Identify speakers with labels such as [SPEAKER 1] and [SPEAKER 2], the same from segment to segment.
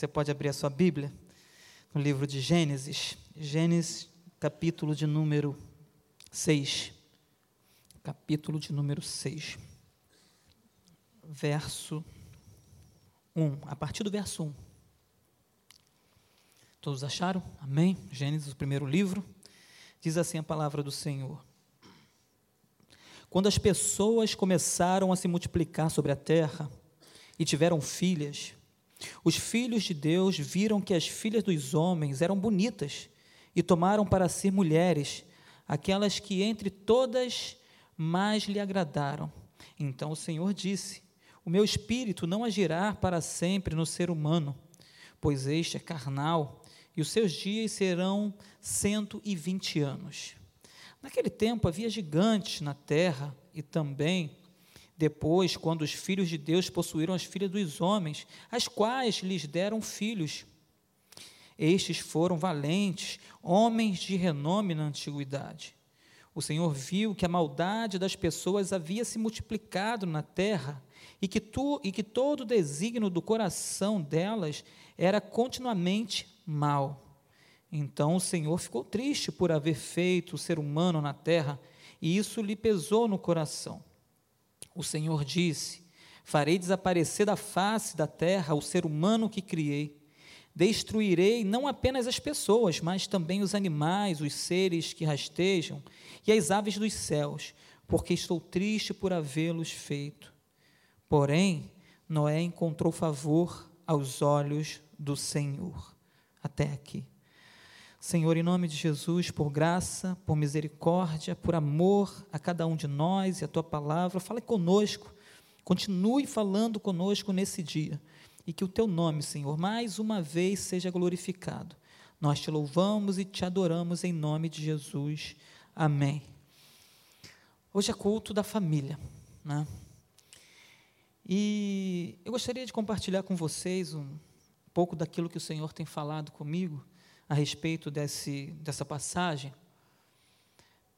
[SPEAKER 1] Você pode abrir a sua Bíblia no livro de Gênesis, Gênesis, capítulo de número 6. Capítulo de número 6. Verso 1. A partir do verso 1. Todos acharam? Amém? Gênesis, o primeiro livro. Diz assim a palavra do Senhor. Quando as pessoas começaram a se multiplicar sobre a terra e tiveram filhas, os filhos de Deus viram que as filhas dos homens eram bonitas e tomaram para si mulheres, aquelas que entre todas mais lhe agradaram. Então o Senhor disse: O meu espírito não agirá para sempre no ser humano, pois este é carnal, e os seus dias serão cento e vinte anos. Naquele tempo havia gigantes na terra e também depois, quando os filhos de Deus possuíram as filhas dos homens, as quais lhes deram filhos. Estes foram valentes, homens de renome na antiguidade. O Senhor viu que a maldade das pessoas havia se multiplicado na terra e que, tu, e que todo o desígnio do coração delas era continuamente mal. Então o Senhor ficou triste por haver feito o ser humano na terra, e isso lhe pesou no coração. O Senhor disse: Farei desaparecer da face da terra o ser humano que criei. Destruirei não apenas as pessoas, mas também os animais, os seres que rastejam e as aves dos céus, porque estou triste por havê-los feito. Porém, Noé encontrou favor aos olhos do Senhor. Até aqui. Senhor, em nome de Jesus, por graça, por misericórdia, por amor a cada um de nós e a tua palavra, fale conosco, continue falando conosco nesse dia e que o teu nome, Senhor, mais uma vez seja glorificado. Nós te louvamos e te adoramos em nome de Jesus. Amém. Hoje é culto da família, né? E eu gostaria de compartilhar com vocês um pouco daquilo que o Senhor tem falado comigo a respeito desse, dessa passagem,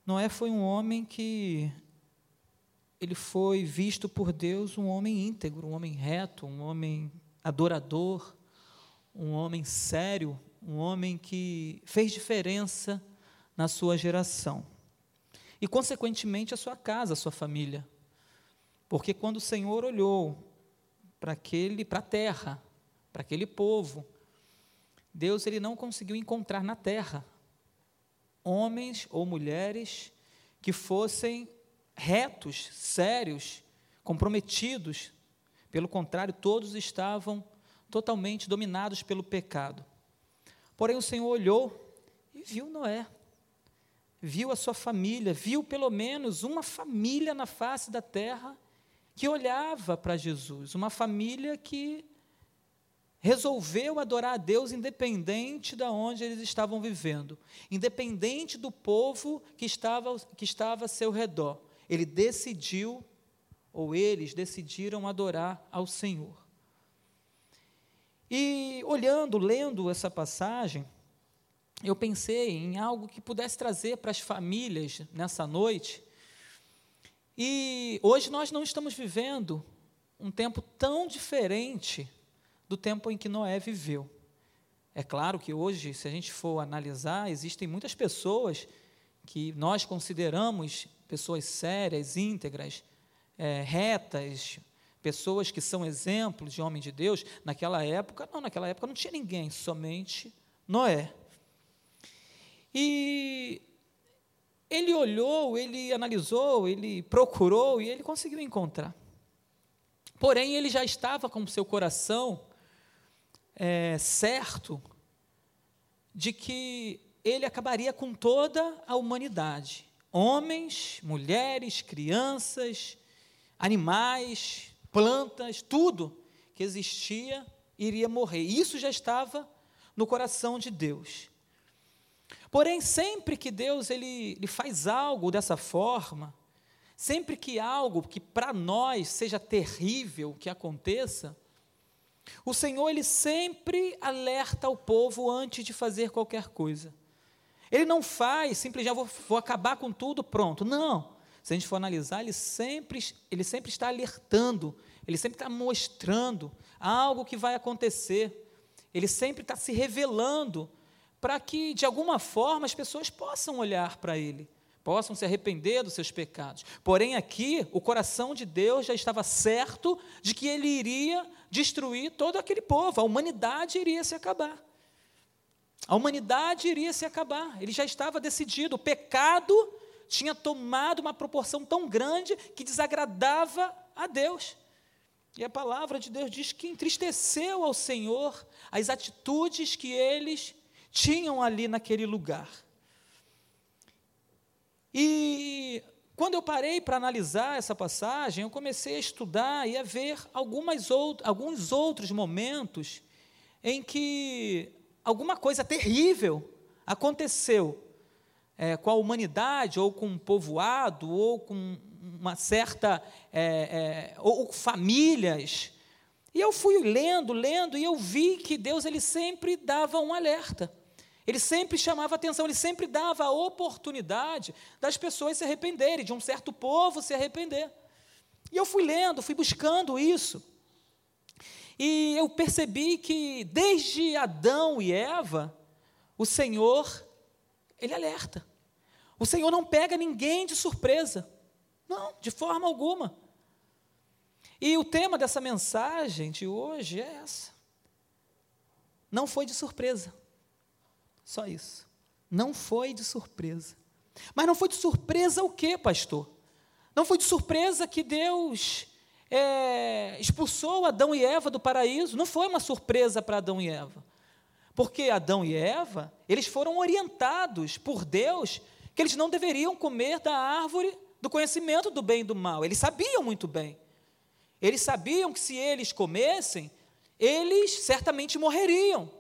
[SPEAKER 1] Noé foi um homem que ele foi visto por Deus um homem íntegro, um homem reto, um homem adorador, um homem sério, um homem que fez diferença na sua geração. E, consequentemente, a sua casa, a sua família. Porque quando o Senhor olhou para aquele, para a terra, para aquele povo, Deus ele não conseguiu encontrar na terra homens ou mulheres que fossem retos, sérios, comprometidos. Pelo contrário, todos estavam totalmente dominados pelo pecado. Porém, o Senhor olhou e viu Noé, viu a sua família, viu pelo menos uma família na face da terra que olhava para Jesus, uma família que resolveu adorar a Deus independente de onde eles estavam vivendo, independente do povo que estava, que estava a seu redor. Ele decidiu, ou eles decidiram adorar ao Senhor. E olhando, lendo essa passagem, eu pensei em algo que pudesse trazer para as famílias nessa noite. E hoje nós não estamos vivendo um tempo tão diferente do tempo em que Noé viveu. É claro que hoje, se a gente for analisar, existem muitas pessoas que nós consideramos pessoas sérias, íntegras, é, retas, pessoas que são exemplos de homem de Deus. Naquela época, não, naquela época não tinha ninguém, somente Noé. E ele olhou, ele analisou, ele procurou e ele conseguiu encontrar. Porém, ele já estava com seu coração é, certo de que ele acabaria com toda a humanidade: homens, mulheres, crianças, animais, plantas, tudo que existia iria morrer. Isso já estava no coração de Deus. Porém, sempre que Deus ele, ele faz algo dessa forma, sempre que algo que para nós seja terrível que aconteça, o Senhor, ele sempre alerta o povo antes de fazer qualquer coisa. Ele não faz, simplesmente, vou, vou acabar com tudo, pronto. Não. Se a gente for analisar, ele sempre, ele sempre está alertando, ele sempre está mostrando algo que vai acontecer. ele sempre está se revelando para que, de alguma forma, as pessoas possam olhar para ele, possam se arrepender dos seus pecados. Porém, aqui, o coração de Deus já estava certo de que ele iria destruir todo aquele povo, a humanidade iria se acabar. A humanidade iria se acabar, ele já estava decidido, o pecado tinha tomado uma proporção tão grande que desagradava a Deus. E a palavra de Deus diz que entristeceu ao Senhor as atitudes que eles tinham ali naquele lugar. E quando eu parei para analisar essa passagem, eu comecei a estudar e a ver algumas out alguns outros momentos em que alguma coisa terrível aconteceu é, com a humanidade, ou com um povoado, ou com uma certa. É, é, ou famílias. E eu fui lendo, lendo, e eu vi que Deus ele sempre dava um alerta. Ele sempre chamava atenção, ele sempre dava a oportunidade das pessoas se arrependerem, de um certo povo se arrepender. E eu fui lendo, fui buscando isso. E eu percebi que desde Adão e Eva, o Senhor, ele alerta. O Senhor não pega ninguém de surpresa. Não, de forma alguma. E o tema dessa mensagem de hoje é essa. Não foi de surpresa. Só isso. Não foi de surpresa. Mas não foi de surpresa o quê, pastor? Não foi de surpresa que Deus é, expulsou Adão e Eva do paraíso. Não foi uma surpresa para Adão e Eva. Porque Adão e Eva, eles foram orientados por Deus que eles não deveriam comer da árvore do conhecimento do bem e do mal. Eles sabiam muito bem. Eles sabiam que se eles comessem, eles certamente morreriam.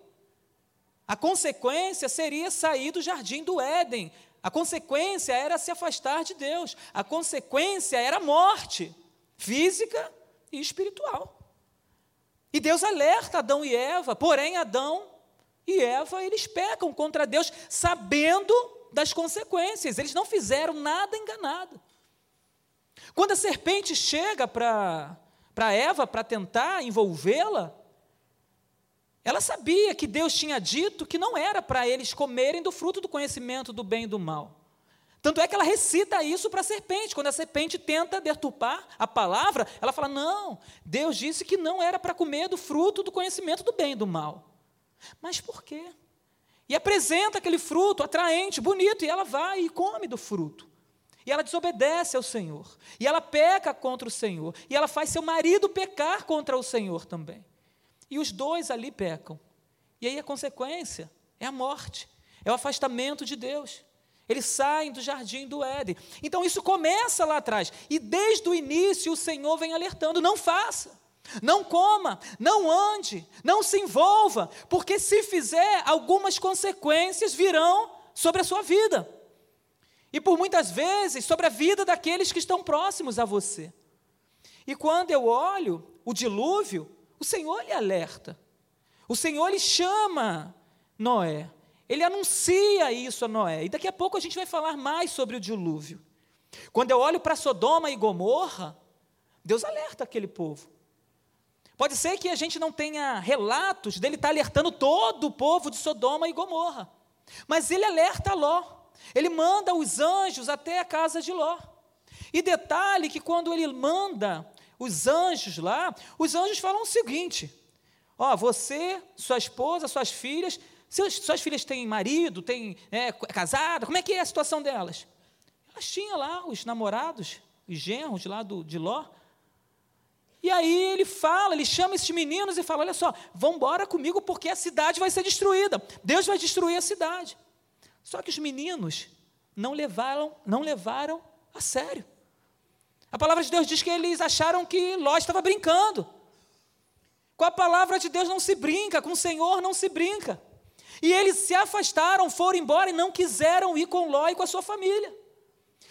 [SPEAKER 1] A consequência seria sair do jardim do Éden. A consequência era se afastar de Deus. A consequência era morte física e espiritual. E Deus alerta Adão e Eva, porém Adão e Eva, eles pecam contra Deus sabendo das consequências. Eles não fizeram nada enganado. Quando a serpente chega para Eva para tentar envolvê-la, ela sabia que Deus tinha dito que não era para eles comerem do fruto do conhecimento do bem e do mal. Tanto é que ela recita isso para a serpente. Quando a serpente tenta deturpar a palavra, ela fala: Não, Deus disse que não era para comer do fruto do conhecimento do bem e do mal. Mas por quê? E apresenta aquele fruto atraente, bonito, e ela vai e come do fruto. E ela desobedece ao Senhor. E ela peca contra o Senhor. E ela faz seu marido pecar contra o Senhor também. E os dois ali pecam. E aí a consequência é a morte, é o afastamento de Deus. Eles saem do jardim do Éden. Então isso começa lá atrás. E desde o início o Senhor vem alertando: não faça. Não coma, não ande, não se envolva, porque se fizer, algumas consequências virão sobre a sua vida. E por muitas vezes sobre a vida daqueles que estão próximos a você. E quando eu olho o dilúvio, o Senhor lhe alerta. O Senhor lhe chama Noé. Ele anuncia isso a Noé. E daqui a pouco a gente vai falar mais sobre o dilúvio. Quando eu olho para Sodoma e Gomorra, Deus alerta aquele povo. Pode ser que a gente não tenha relatos dele estar alertando todo o povo de Sodoma e Gomorra. Mas ele alerta Ló. Ele manda os anjos até a casa de Ló. E detalhe que quando ele manda os anjos lá, os anjos falam o seguinte: ó, você, sua esposa, suas filhas, seus, suas filhas têm marido, têm é, casada, como é que é a situação delas? Elas tinham lá os namorados, os genros lá do, de Ló. E aí ele fala, ele chama esses meninos e fala: olha só, vão embora comigo porque a cidade vai ser destruída. Deus vai destruir a cidade. Só que os meninos não levaram, não levaram a sério. A palavra de Deus diz que eles acharam que Ló estava brincando. Com a palavra de Deus não se brinca, com o Senhor não se brinca. E eles se afastaram, foram embora e não quiseram ir com Ló e com a sua família.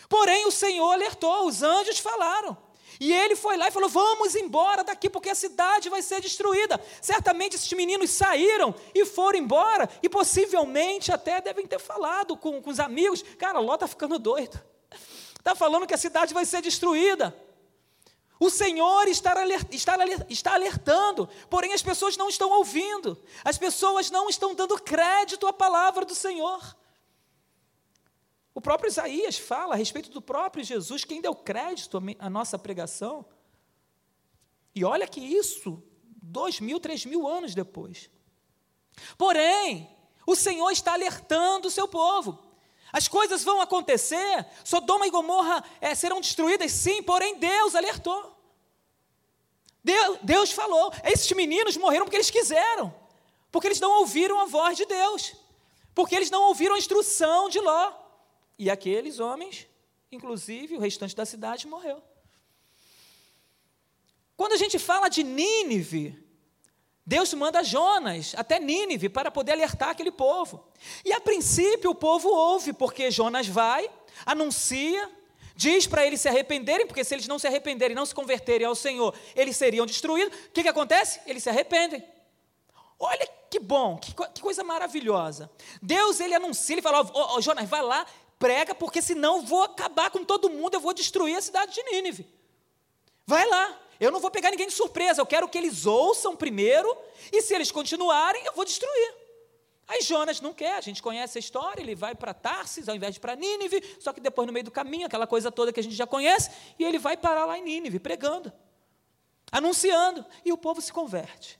[SPEAKER 1] Porém, o Senhor alertou, os anjos falaram. E ele foi lá e falou: Vamos embora daqui, porque a cidade vai ser destruída. Certamente esses meninos saíram e foram embora, e possivelmente até devem ter falado com, com os amigos: Cara, Ló está ficando doido. Está falando que a cidade vai ser destruída. O Senhor está, está alertando, porém as pessoas não estão ouvindo, as pessoas não estão dando crédito à palavra do Senhor. O próprio Isaías fala a respeito do próprio Jesus, quem deu crédito à nossa pregação. E olha que isso, dois mil, três mil anos depois. Porém, o Senhor está alertando o seu povo. As coisas vão acontecer, Sodoma e Gomorra é, serão destruídas, sim, porém Deus alertou. Deus, Deus falou. Esses meninos morreram porque eles quiseram, porque eles não ouviram a voz de Deus, porque eles não ouviram a instrução de Ló. E aqueles homens, inclusive o restante da cidade, morreu. Quando a gente fala de Nínive, Deus manda Jonas até Nínive para poder alertar aquele povo. E a princípio o povo ouve, porque Jonas vai, anuncia, diz para eles se arrependerem, porque se eles não se arrependerem, não se converterem ao Senhor, eles seriam destruídos. O que, que acontece? Eles se arrependem. Olha que bom, que, que coisa maravilhosa. Deus ele anuncia, ele fala: oh, Jonas, vai lá, prega, porque senão vou acabar com todo mundo, eu vou destruir a cidade de Nínive. Vai lá. Eu não vou pegar ninguém de surpresa, eu quero que eles ouçam primeiro, e se eles continuarem, eu vou destruir. Aí Jonas não quer, a gente conhece a história, ele vai para Tarsis ao invés de para Nínive, só que depois no meio do caminho, aquela coisa toda que a gente já conhece, e ele vai parar lá em Nínive, pregando, anunciando, e o povo se converte.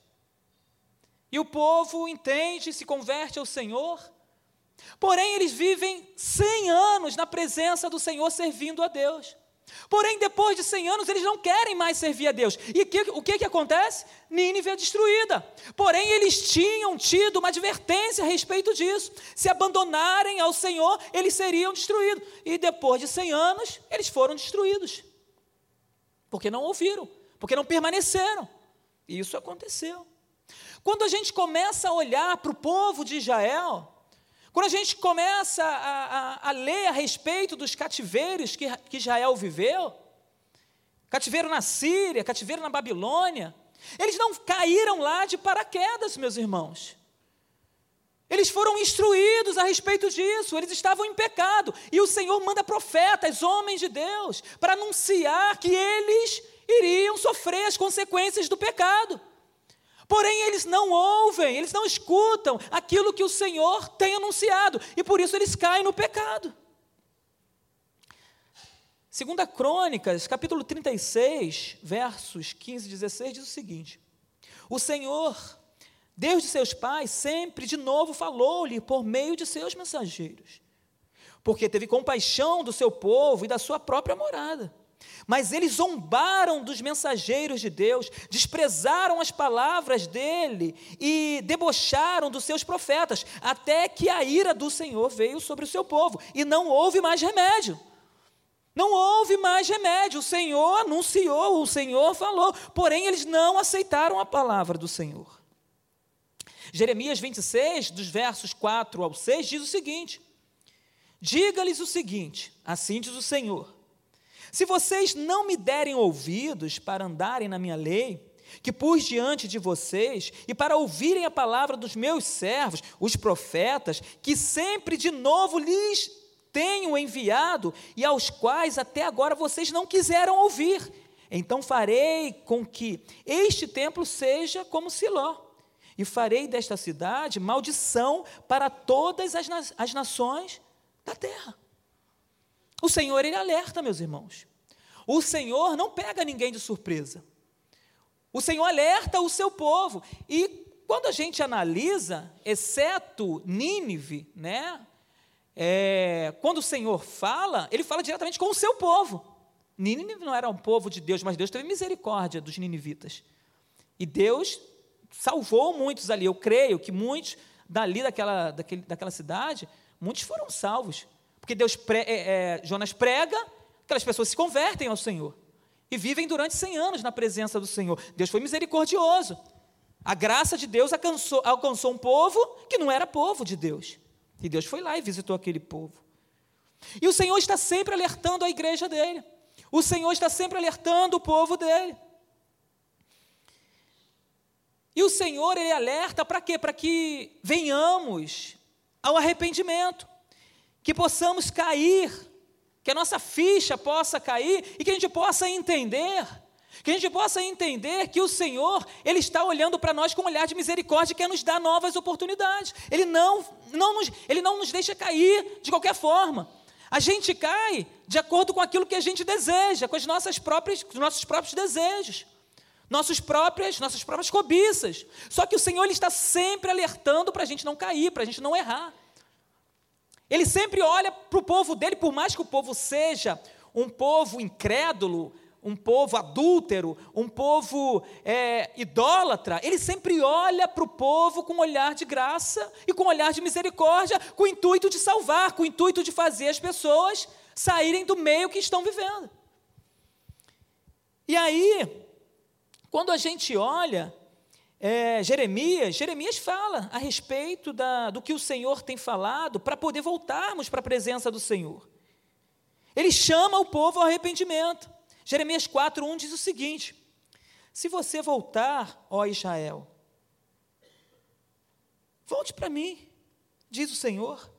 [SPEAKER 1] E o povo entende, se converte ao Senhor, porém eles vivem 100 anos na presença do Senhor servindo a Deus. Porém, depois de 100 anos, eles não querem mais servir a Deus. E que, o que, que acontece? Nínive é destruída. Porém, eles tinham tido uma advertência a respeito disso. Se abandonarem ao Senhor, eles seriam destruídos. E depois de 100 anos, eles foram destruídos. Porque não ouviram, porque não permaneceram. E isso aconteceu. Quando a gente começa a olhar para o povo de Israel, quando a gente começa a, a, a ler a respeito dos cativeiros que, que Israel viveu, cativeiro na Síria, cativeiro na Babilônia, eles não caíram lá de paraquedas, meus irmãos. Eles foram instruídos a respeito disso, eles estavam em pecado, e o Senhor manda profetas, homens de Deus, para anunciar que eles iriam sofrer as consequências do pecado. Porém, eles não ouvem, eles não escutam aquilo que o Senhor tem anunciado, e por isso eles caem no pecado. Segunda Crônicas, capítulo 36, versos 15 e 16, diz o seguinte: O Senhor, Deus de seus pais, sempre de novo falou-lhe por meio de seus mensageiros, porque teve compaixão do seu povo e da sua própria morada mas eles zombaram dos mensageiros de Deus, desprezaram as palavras dele e debocharam dos seus profetas, até que a ira do Senhor veio sobre o seu povo, e não houve mais remédio. Não houve mais remédio. O Senhor anunciou, o Senhor falou, porém eles não aceitaram a palavra do Senhor. Jeremias 26, dos versos 4 ao 6, diz o seguinte: Diga-lhes o seguinte: assim diz o Senhor se vocês não me derem ouvidos para andarem na minha lei, que pus diante de vocês, e para ouvirem a palavra dos meus servos, os profetas, que sempre de novo lhes tenho enviado, e aos quais até agora vocês não quiseram ouvir, então farei com que este templo seja como Siló, e farei desta cidade maldição para todas as, as nações da terra. O Senhor, Ele alerta, meus irmãos. O Senhor não pega ninguém de surpresa. O Senhor alerta o seu povo. E quando a gente analisa, exceto Nínive, né? É, quando o Senhor fala, ele fala diretamente com o seu povo. Nínive não era um povo de Deus, mas Deus teve misericórdia dos ninivitas. E Deus salvou muitos ali. Eu creio que muitos dali daquela, daquele, daquela cidade, muitos foram salvos. Porque Deus pre, é, é, Jonas prega, aquelas pessoas se convertem ao Senhor e vivem durante 100 anos na presença do Senhor. Deus foi misericordioso. A graça de Deus alcançou, alcançou um povo que não era povo de Deus. E Deus foi lá e visitou aquele povo. E o Senhor está sempre alertando a igreja dele. O Senhor está sempre alertando o povo dele. E o Senhor, ele alerta para quê? Para que venhamos ao arrependimento que possamos cair, que a nossa ficha possa cair e que a gente possa entender Que a gente possa entender que o Senhor, Ele está olhando para nós com um olhar de misericórdia e quer nos dar novas oportunidades. Ele não, não nos, ele não nos deixa cair de qualquer forma. A gente cai de acordo com aquilo que a gente deseja, com as nossas próprias, os nossos próprios desejos, nossos próprias, nossas próprias cobiças. Só que o Senhor ele está sempre alertando para a gente não cair, para a gente não errar. Ele sempre olha para o povo dele, por mais que o povo seja um povo incrédulo, um povo adúltero, um povo é, idólatra, ele sempre olha para o povo com um olhar de graça e com um olhar de misericórdia, com o intuito de salvar, com o intuito de fazer as pessoas saírem do meio que estão vivendo. E aí, quando a gente olha é, Jeremias, Jeremias fala a respeito da, do que o Senhor tem falado para poder voltarmos para a presença do Senhor. Ele chama o povo ao arrependimento. Jeremias 4:1 diz o seguinte: Se você voltar, ó Israel, volte para mim, diz o Senhor.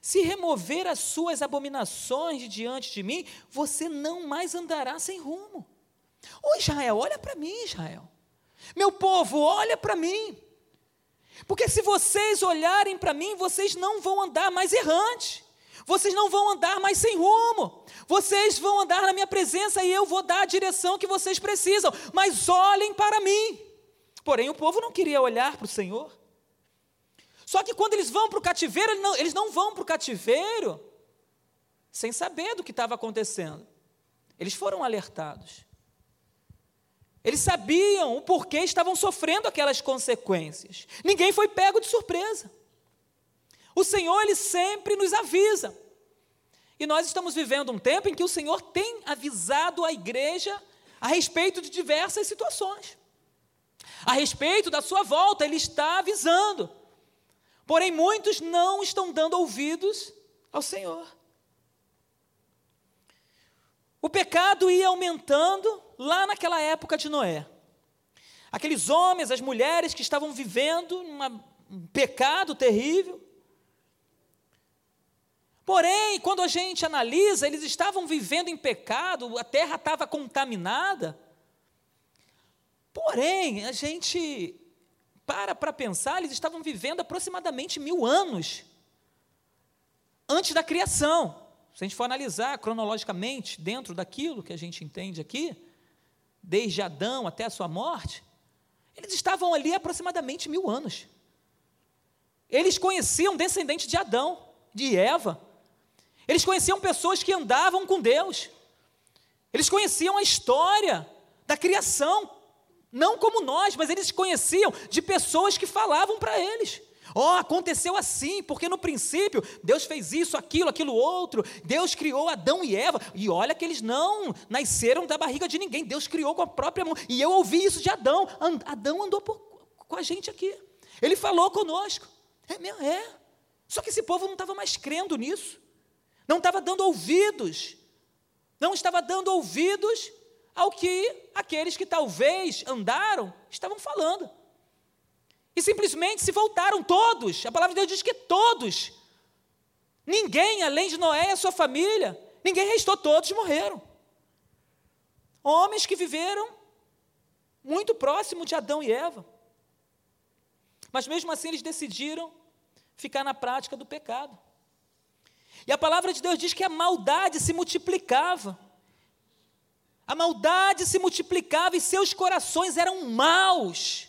[SPEAKER 1] Se remover as suas abominações de diante de mim, você não mais andará sem rumo. Ô Israel, olha para mim, Israel. Meu povo, olha para mim. Porque se vocês olharem para mim, vocês não vão andar mais errantes. Vocês não vão andar mais sem rumo. Vocês vão andar na minha presença e eu vou dar a direção que vocês precisam. Mas olhem para mim. Porém, o povo não queria olhar para o Senhor. Só que quando eles vão para o cativeiro, eles não, eles não vão para o cativeiro sem saber do que estava acontecendo. Eles foram alertados. Eles sabiam o porquê estavam sofrendo aquelas consequências. Ninguém foi pego de surpresa. O Senhor, Ele sempre nos avisa. E nós estamos vivendo um tempo em que o Senhor tem avisado a igreja a respeito de diversas situações. A respeito da sua volta, Ele está avisando. Porém, muitos não estão dando ouvidos ao Senhor. O pecado ia aumentando lá naquela época de Noé. Aqueles homens, as mulheres que estavam vivendo um pecado terrível, Porém, quando a gente analisa, eles estavam vivendo em pecado, a terra estava contaminada. Porém, a gente para para pensar, eles estavam vivendo aproximadamente mil anos antes da criação. Se a gente for analisar cronologicamente, dentro daquilo que a gente entende aqui, desde Adão até a sua morte, eles estavam ali aproximadamente mil anos. Eles conheciam descendente de Adão, de Eva, eles conheciam pessoas que andavam com Deus. Eles conheciam a história da criação, não como nós, mas eles conheciam de pessoas que falavam para eles. Ó, oh, aconteceu assim, porque no princípio Deus fez isso, aquilo, aquilo outro. Deus criou Adão e Eva. E olha que eles não nasceram da barriga de ninguém. Deus criou com a própria mão. E eu ouvi isso de Adão. Adão andou por, com a gente aqui. Ele falou conosco. É, é. Só que esse povo não estava mais crendo nisso não estava dando ouvidos, não estava dando ouvidos ao que aqueles que talvez andaram estavam falando. E simplesmente se voltaram todos. A palavra de Deus diz que todos. Ninguém, além de Noé e a sua família, ninguém restou, todos morreram. Homens que viveram muito próximo de Adão e Eva. Mas mesmo assim eles decidiram ficar na prática do pecado. E a palavra de Deus diz que a maldade se multiplicava. A maldade se multiplicava e seus corações eram maus.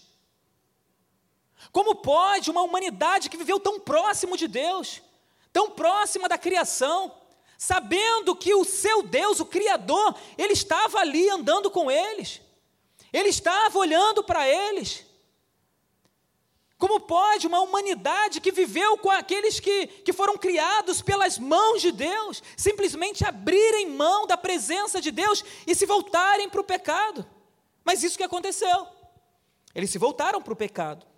[SPEAKER 1] Como pode uma humanidade que viveu tão próximo de Deus, tão próxima da criação, sabendo que o seu Deus, o Criador, ele estava ali andando com eles, ele estava olhando para eles, como pode uma humanidade que viveu com aqueles que, que foram criados pelas mãos de Deus, simplesmente abrirem mão da presença de Deus e se voltarem para o pecado? Mas isso que aconteceu. Eles se voltaram para o pecado.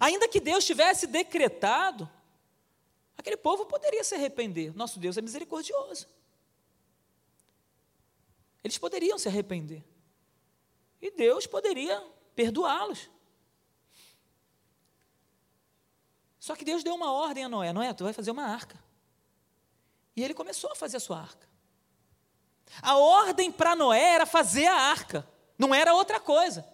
[SPEAKER 1] Ainda que Deus tivesse decretado, aquele povo poderia se arrepender. Nosso Deus é misericordioso. Eles poderiam se arrepender. E Deus poderia perdoá-los. Só que Deus deu uma ordem a Noé: Noé, tu vai fazer uma arca. E ele começou a fazer a sua arca. A ordem para Noé era fazer a arca, não era outra coisa.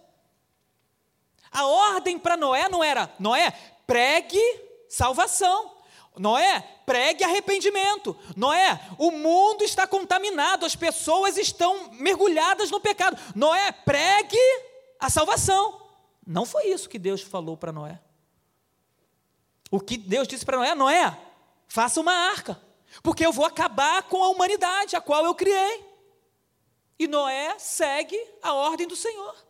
[SPEAKER 1] A ordem para Noé não era, Noé, pregue salvação. Noé, pregue arrependimento. Noé, o mundo está contaminado, as pessoas estão mergulhadas no pecado. Noé, pregue a salvação. Não foi isso que Deus falou para Noé. O que Deus disse para Noé: Noé, faça uma arca, porque eu vou acabar com a humanidade, a qual eu criei. E Noé segue a ordem do Senhor.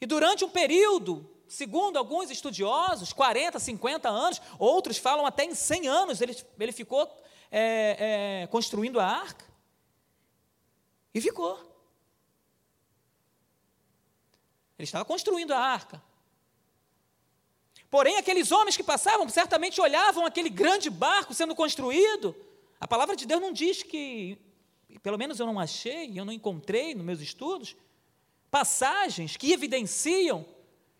[SPEAKER 1] E durante um período Segundo alguns estudiosos, 40, 50 anos, outros falam até em 100 anos, ele, ele ficou é, é, construindo a arca. E ficou. Ele estava construindo a arca. Porém, aqueles homens que passavam certamente olhavam aquele grande barco sendo construído. A palavra de Deus não diz que, pelo menos eu não achei, eu não encontrei nos meus estudos, passagens que evidenciam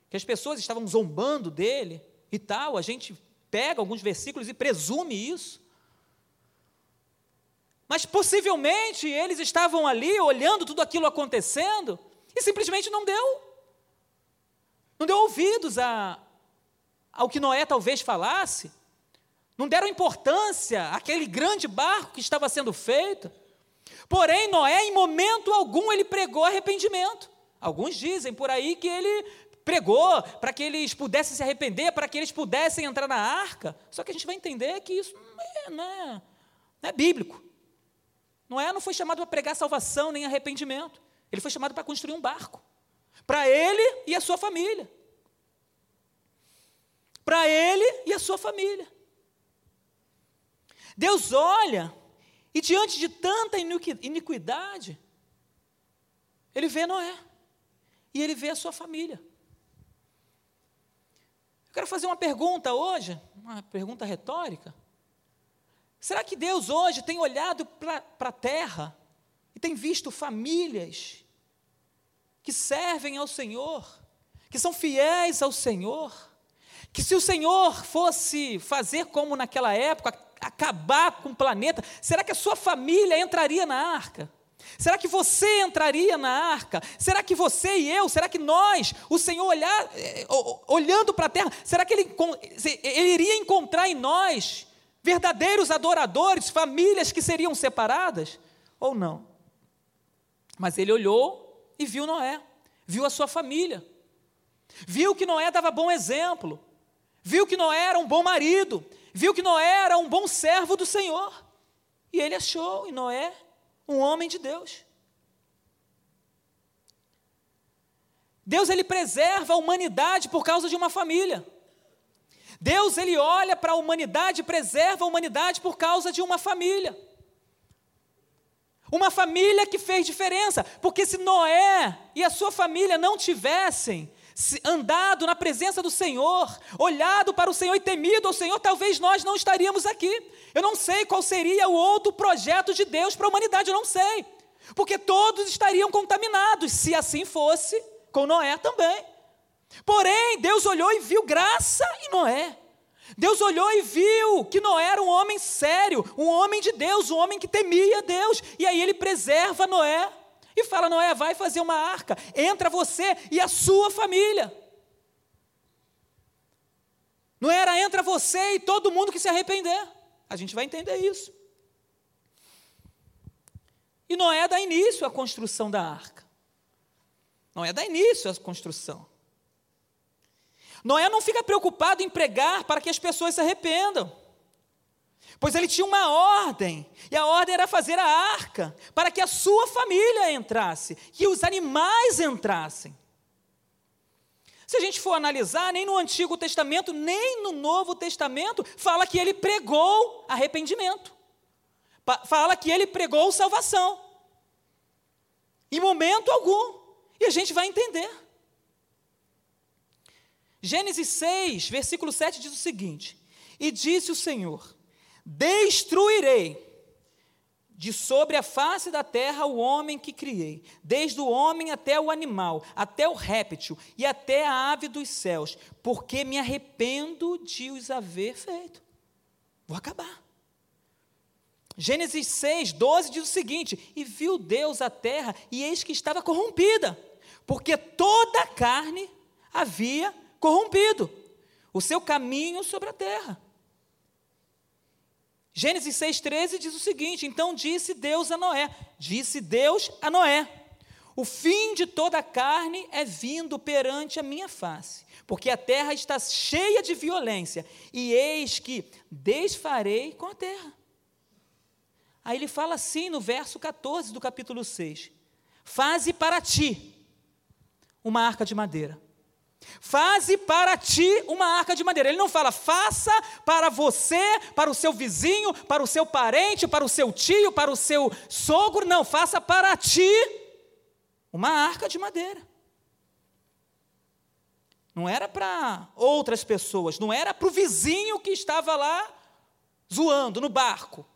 [SPEAKER 1] que as pessoas estavam zombando dele e tal, a gente pega alguns versículos e presume isso. Mas possivelmente eles estavam ali olhando tudo aquilo acontecendo e simplesmente não deu. Não deu ouvidos a, ao que Noé talvez falasse. Não deram importância àquele grande barco que estava sendo feito. Porém, Noé, em momento algum, ele pregou arrependimento. Alguns dizem por aí que ele pregou para que eles pudessem se arrepender, para que eles pudessem entrar na arca. Só que a gente vai entender que isso não é, não é, não é bíblico. Noé não foi chamado para pregar salvação nem arrependimento. Ele foi chamado para construir um barco. Para ele e a sua família. Para ele e a sua família. Deus olha e diante de tanta iniquidade, ele vê Noé. E ele vê a sua família. Eu quero fazer uma pergunta hoje, uma pergunta retórica. Será que Deus hoje tem olhado para a terra e tem visto famílias que servem ao Senhor, que são fiéis ao Senhor? Que se o Senhor fosse fazer como naquela época, acabar com o planeta, será que a sua família entraria na arca? Será que você entraria na arca? Será que você e eu, será que nós, o Senhor olhar, eh, olhando para a terra, será que ele, ele iria encontrar em nós verdadeiros adoradores, famílias que seriam separadas? Ou não? Mas ele olhou e viu Noé, viu a sua família, viu que Noé dava bom exemplo, viu que Noé era um bom marido, viu que Noé era um bom servo do Senhor. E ele achou em Noé um homem de Deus. Deus ele preserva a humanidade por causa de uma família. Deus ele olha para a humanidade e preserva a humanidade por causa de uma família. Uma família que fez diferença, porque se Noé e a sua família não tivessem andado na presença do Senhor, olhado para o Senhor e temido ao Senhor, talvez nós não estaríamos aqui. Eu não sei qual seria o outro projeto de Deus para a humanidade, eu não sei. Porque todos estariam contaminados, se assim fosse com Noé também. Porém, Deus olhou e viu graça em Noé. Deus olhou e viu que Noé era um homem sério, um homem de Deus, um homem que temia Deus. E aí ele preserva Noé e fala: Noé, vai fazer uma arca, entra você e a sua família. Não era entra você e todo mundo que se arrepender. A gente vai entender isso. E Noé dá início à construção da arca. Noé dá início à construção. Noé não fica preocupado em pregar para que as pessoas se arrependam. Pois ele tinha uma ordem, e a ordem era fazer a arca, para que a sua família entrasse, que os animais entrassem. Se a gente for analisar, nem no Antigo Testamento, nem no Novo Testamento, fala que ele pregou arrependimento, fala que ele pregou salvação, em momento algum, e a gente vai entender. Gênesis 6, versículo 7 diz o seguinte: E disse o Senhor: Destruirei de sobre a face da terra o homem que criei, desde o homem até o animal, até o réptil e até a ave dos céus, porque me arrependo de os haver feito. Vou acabar. Gênesis 6, 12 diz o seguinte: E viu Deus a terra, e eis que estava corrompida, porque toda a carne havia corrompido o seu caminho sobre a terra. Gênesis 6,13 diz o seguinte: Então disse Deus a Noé, disse Deus a Noé: O fim de toda a carne é vindo perante a minha face, porque a terra está cheia de violência, e eis que desfarei com a terra. Aí ele fala assim no verso 14 do capítulo 6: Faze para ti uma arca de madeira Faze para ti uma arca de madeira. Ele não fala, faça para você, para o seu vizinho, para o seu parente, para o seu tio, para o seu sogro. Não, faça para ti uma arca de madeira. Não era para outras pessoas, não era para o vizinho que estava lá zoando no barco,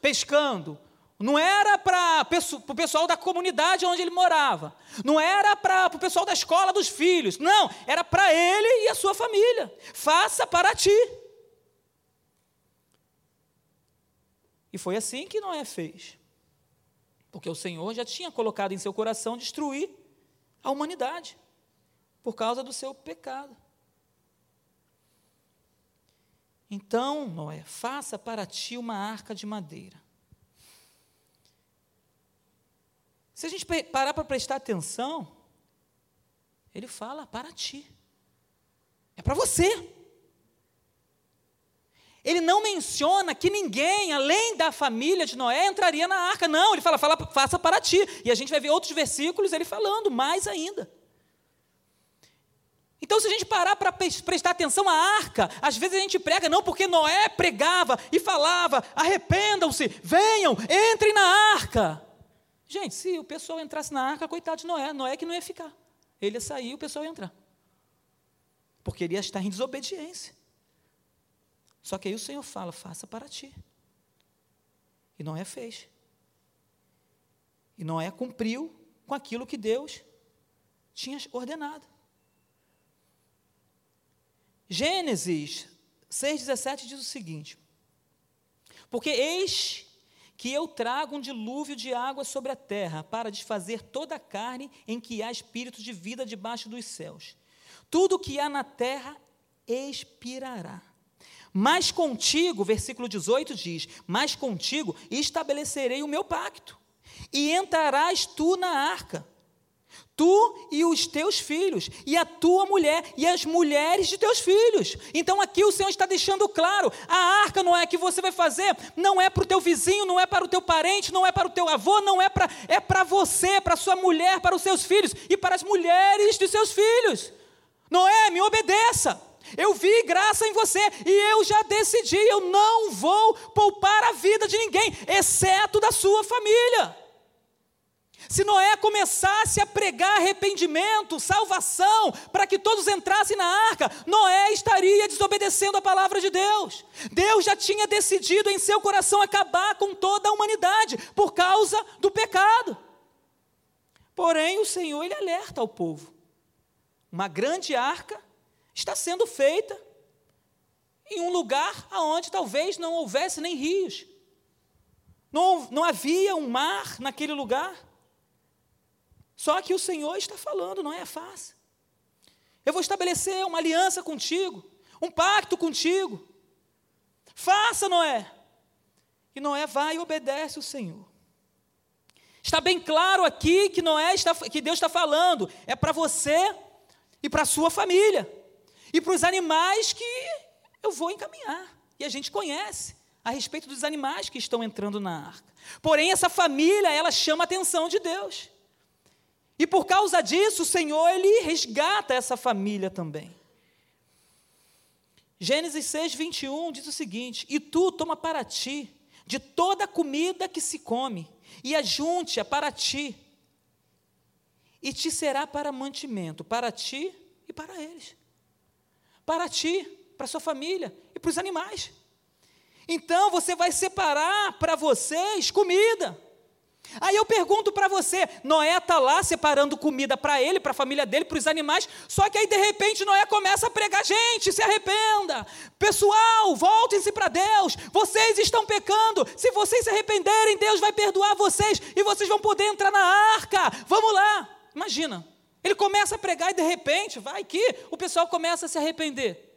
[SPEAKER 1] pescando, não era para o pessoal da comunidade onde ele morava. Não era para o pessoal da escola dos filhos. Não, era para ele e a sua família. Faça para ti. E foi assim que Noé fez. Porque o Senhor já tinha colocado em seu coração destruir a humanidade por causa do seu pecado. Então, Noé, faça para ti uma arca de madeira Se a gente parar para prestar atenção, ele fala para ti. É para você. Ele não menciona que ninguém, além da família de Noé, entraria na arca. Não, ele fala, fala, faça para ti. E a gente vai ver outros versículos ele falando mais ainda. Então, se a gente parar para prestar atenção à arca, às vezes a gente prega, não, porque Noé pregava e falava: arrependam-se, venham, entrem na arca. Gente, se o pessoal entrasse na arca, coitado de Noé, Noé que não ia ficar. Ele ia sair e o pessoal ia entrar. Porque ele ia estar em desobediência. Só que aí o Senhor fala: faça para ti. E Noé fez. E Noé cumpriu com aquilo que Deus tinha ordenado. Gênesis 6,17 diz o seguinte: Porque eis que eu trago um dilúvio de água sobre a terra, para desfazer toda a carne em que há espírito de vida debaixo dos céus. Tudo que há na terra expirará. Mas contigo, versículo 18 diz: Mas contigo estabelecerei o meu pacto, e entrarás tu na arca Tu e os teus filhos, e a tua mulher, e as mulheres de teus filhos. Então aqui o Senhor está deixando claro: a arca não é que você vai fazer, não é para o teu vizinho, não é para o teu parente, não é para o teu avô, não é para é para você, para sua mulher, para os seus filhos e para as mulheres de seus filhos. Noé, me obedeça. Eu vi graça em você e eu já decidi, eu não vou poupar a vida de ninguém, exceto da sua família. Se Noé começasse a pregar arrependimento, salvação, para que todos entrassem na arca, Noé estaria desobedecendo a palavra de Deus. Deus já tinha decidido em seu coração acabar com toda a humanidade por causa do pecado. Porém, o Senhor ele alerta ao povo. Uma grande arca está sendo feita em um lugar onde talvez não houvesse nem rios. Não, não havia um mar naquele lugar. Só que o Senhor está falando, não é fácil. Eu vou estabelecer uma aliança contigo, um pacto contigo. Faça, Noé. E Noé vai e obedece o Senhor. Está bem claro aqui que Noé está, que Deus está falando, é para você e para a sua família, e para os animais que eu vou encaminhar. E a gente conhece a respeito dos animais que estão entrando na arca. Porém, essa família, ela chama a atenção de Deus. E por causa disso, o Senhor ele resgata essa família também. Gênesis 6, 21 diz o seguinte: E tu toma para ti de toda a comida que se come, e ajunte-a para ti, e te será para mantimento, para ti e para eles. Para ti, para sua família e para os animais. Então você vai separar para vocês comida. Aí eu pergunto para você: Noé está lá separando comida para ele, para a família dele, para os animais, só que aí de repente Noé começa a pregar: gente, se arrependa, pessoal, voltem-se para Deus, vocês estão pecando, se vocês se arrependerem, Deus vai perdoar vocês e vocês vão poder entrar na arca, vamos lá. Imagina, ele começa a pregar e de repente, vai que o pessoal começa a se arrepender.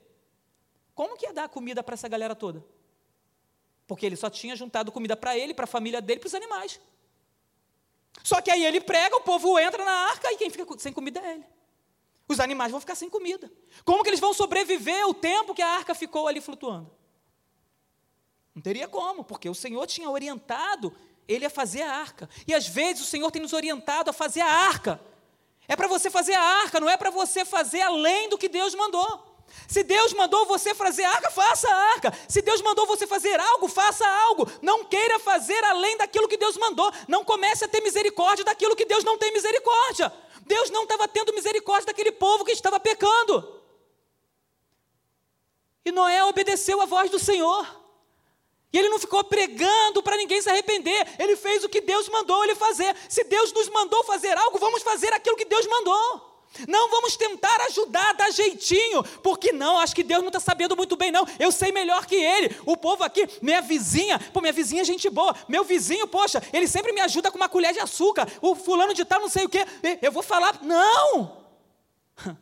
[SPEAKER 1] Como que ia dar comida para essa galera toda? Porque ele só tinha juntado comida para ele, para a família dele, para os animais. Só que aí ele prega, o povo entra na arca e quem fica sem comida é ele. Os animais vão ficar sem comida. Como que eles vão sobreviver o tempo que a arca ficou ali flutuando? Não teria como, porque o Senhor tinha orientado ele a fazer a arca. E às vezes o Senhor tem nos orientado a fazer a arca. É para você fazer a arca, não é para você fazer além do que Deus mandou. Se Deus mandou você fazer arca, faça arca. Se Deus mandou você fazer algo, faça algo. Não queira fazer além daquilo que Deus mandou. Não comece a ter misericórdia daquilo que Deus não tem misericórdia. Deus não estava tendo misericórdia daquele povo que estava pecando. E Noé obedeceu a voz do Senhor. E ele não ficou pregando para ninguém se arrepender. Ele fez o que Deus mandou ele fazer. Se Deus nos mandou fazer algo, vamos fazer aquilo que Deus mandou. Não vamos tentar ajudar, dar jeitinho, porque não, acho que Deus não está sabendo muito bem, não. Eu sei melhor que ele. O povo aqui, minha vizinha, pô, minha vizinha é gente boa. Meu vizinho, poxa, ele sempre me ajuda com uma colher de açúcar. O fulano de tal, não sei o quê. Eu vou falar, não!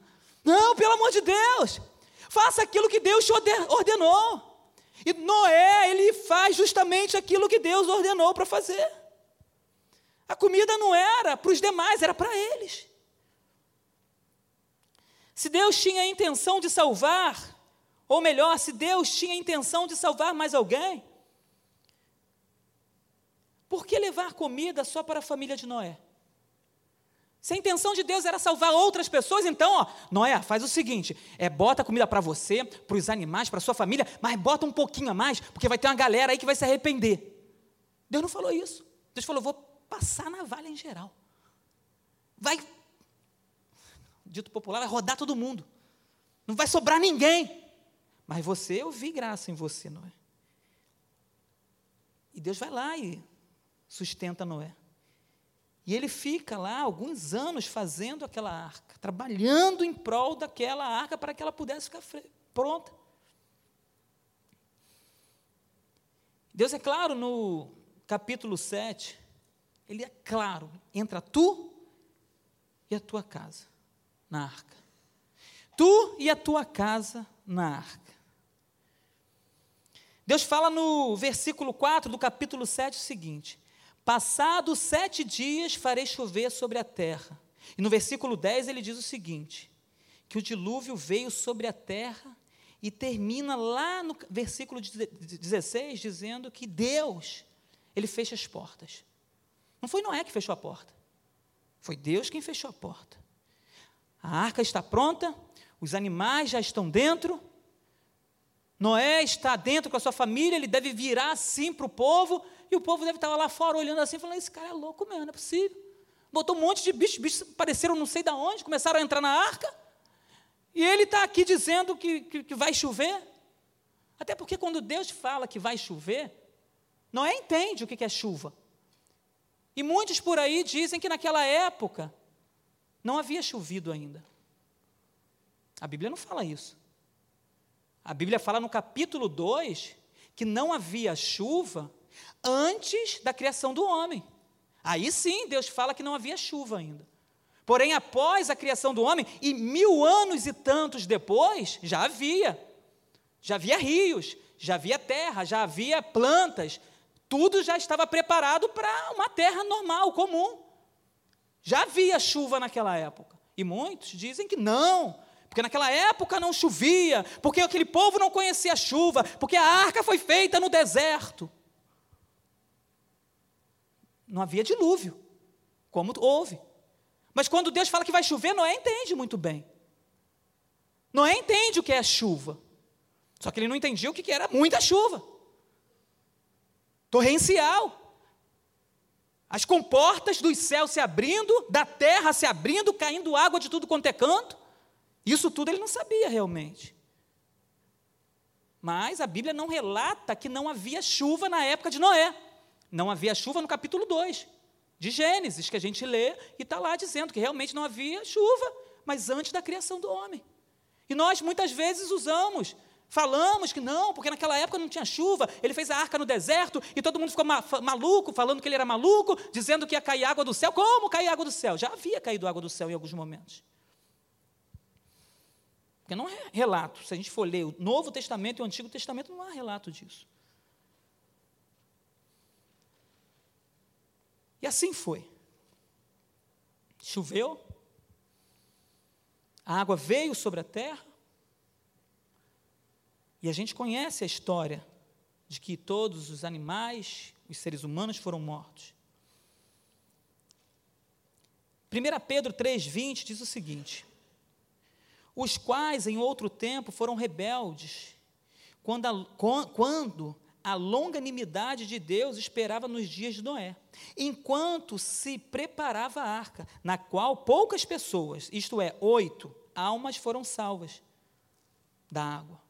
[SPEAKER 1] Não, pelo amor de Deus! Faça aquilo que Deus te ordenou. E Noé, ele faz justamente aquilo que Deus ordenou para fazer. A comida não era para os demais, era para eles. Se Deus tinha a intenção de salvar, ou melhor, se Deus tinha a intenção de salvar mais alguém, por que levar comida só para a família de Noé? Se a intenção de Deus era salvar outras pessoas, então, ó, Noé, faz o seguinte: é, bota comida para você, para os animais, para sua família, mas bota um pouquinho a mais, porque vai ter uma galera aí que vai se arrepender. Deus não falou isso. Deus falou: vou passar na valha em geral. Vai dito popular, vai rodar todo mundo. Não vai sobrar ninguém. Mas você, eu vi graça em você, Noé. E Deus vai lá e sustenta Noé. E ele fica lá alguns anos fazendo aquela arca, trabalhando em prol daquela arca para que ela pudesse ficar pronta. Deus é claro no capítulo 7, ele é claro, entra tu e a tua casa na arca. Tu e a tua casa na arca. Deus fala no versículo 4 do capítulo 7 o seguinte: Passados sete dias farei chover sobre a terra. E no versículo 10 ele diz o seguinte: que o dilúvio veio sobre a terra e termina lá no versículo 16 dizendo que Deus, ele fecha as portas. Não foi Noé que fechou a porta. Foi Deus quem fechou a porta. A arca está pronta, os animais já estão dentro. Noé está dentro com a sua família, ele deve virar assim para o povo, e o povo deve estar lá fora olhando assim, falando: esse cara é louco mesmo, não é possível. Botou um monte de bichos, bichos apareceram não sei de onde, começaram a entrar na arca, e ele está aqui dizendo que, que, que vai chover. Até porque quando Deus fala que vai chover, Noé entende o que é chuva. E muitos por aí dizem que naquela época não havia chovido ainda. A Bíblia não fala isso. A Bíblia fala no capítulo 2 que não havia chuva antes da criação do homem. Aí sim, Deus fala que não havia chuva ainda. Porém, após a criação do homem, e mil anos e tantos depois, já havia. Já havia rios, já havia terra, já havia plantas. Tudo já estava preparado para uma terra normal, comum. Já havia chuva naquela época. E muitos dizem que não, porque naquela época não chovia, porque aquele povo não conhecia a chuva, porque a arca foi feita no deserto. Não havia dilúvio, como houve. Mas quando Deus fala que vai chover, Noé entende muito bem. Noé entende o que é chuva. Só que ele não entendia o que era muita chuva. Torrencial as comportas dos céus se abrindo, da terra se abrindo, caindo água de tudo quanto é canto. Isso tudo ele não sabia realmente. Mas a Bíblia não relata que não havia chuva na época de Noé. Não havia chuva no capítulo 2. de Gênesis, que a gente lê e está lá dizendo que realmente não havia chuva, mas antes da criação do homem. E nós muitas vezes usamos, falamos que não, porque naquela época não tinha chuva, ele fez a arca no deserto e todo mundo ficou maluco, falando que ele era maluco, dizendo que ia cair água do céu. Como cair água do céu? Já havia caído água do céu em alguns momentos. Porque não é relato. Se a gente for ler o Novo Testamento e o Antigo Testamento, não há relato disso. E assim foi. Choveu, a água veio sobre a terra, e a gente conhece a história de que todos os animais, os seres humanos foram mortos. 1 Pedro 3,20 diz o seguinte: Os quais em outro tempo foram rebeldes, quando a, quando a longanimidade de Deus esperava nos dias de Noé, enquanto se preparava a arca, na qual poucas pessoas, isto é, oito almas, foram salvas da água.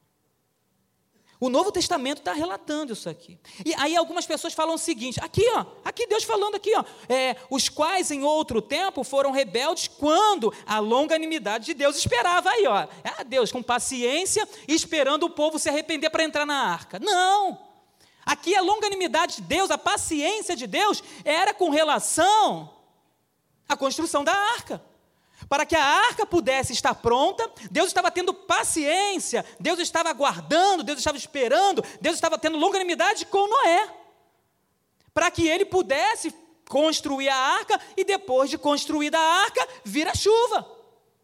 [SPEAKER 1] O Novo Testamento está relatando isso aqui. E aí algumas pessoas falam o seguinte: aqui, ó, aqui Deus falando aqui, ó, é, os quais em outro tempo foram rebeldes quando a longanimidade de Deus esperava aí, ó, ah, Deus com paciência esperando o povo se arrepender para entrar na arca. Não. Aqui a longanimidade de Deus, a paciência de Deus, era com relação à construção da arca. Para que a arca pudesse estar pronta, Deus estava tendo paciência, Deus estava aguardando, Deus estava esperando, Deus estava tendo longanimidade com Noé. Para que ele pudesse construir a arca e depois de construída a arca, vir a chuva.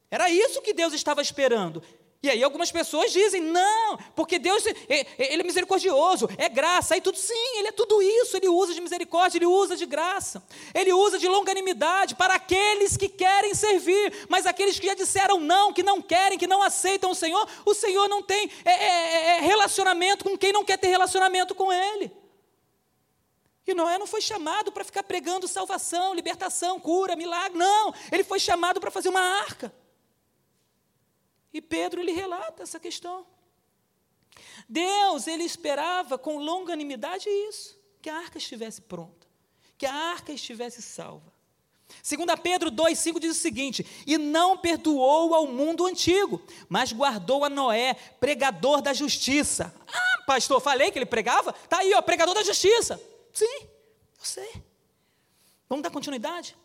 [SPEAKER 1] Era isso que Deus estava esperando. E aí algumas pessoas dizem, não, porque Deus, é, é, Ele é misericordioso, é graça, aí tudo, sim, Ele é tudo isso, Ele usa de misericórdia, Ele usa de graça, Ele usa de longanimidade para aqueles que querem servir, mas aqueles que já disseram não, que não querem, que não aceitam o Senhor, o Senhor não tem é, é, é relacionamento com quem não quer ter relacionamento com Ele. E Noé não foi chamado para ficar pregando salvação, libertação, cura, milagre, não, ele foi chamado para fazer uma arca. E Pedro ele relata essa questão. Deus, ele esperava com longanimidade isso, que a arca estivesse pronta, que a arca estivesse salva. Segunda Pedro 2,5 diz o seguinte: E não perdoou ao mundo antigo, mas guardou a Noé, pregador da justiça. Ah, pastor, falei que ele pregava? Está aí, ó, pregador da justiça. Sim, eu sei. Vamos dar continuidade?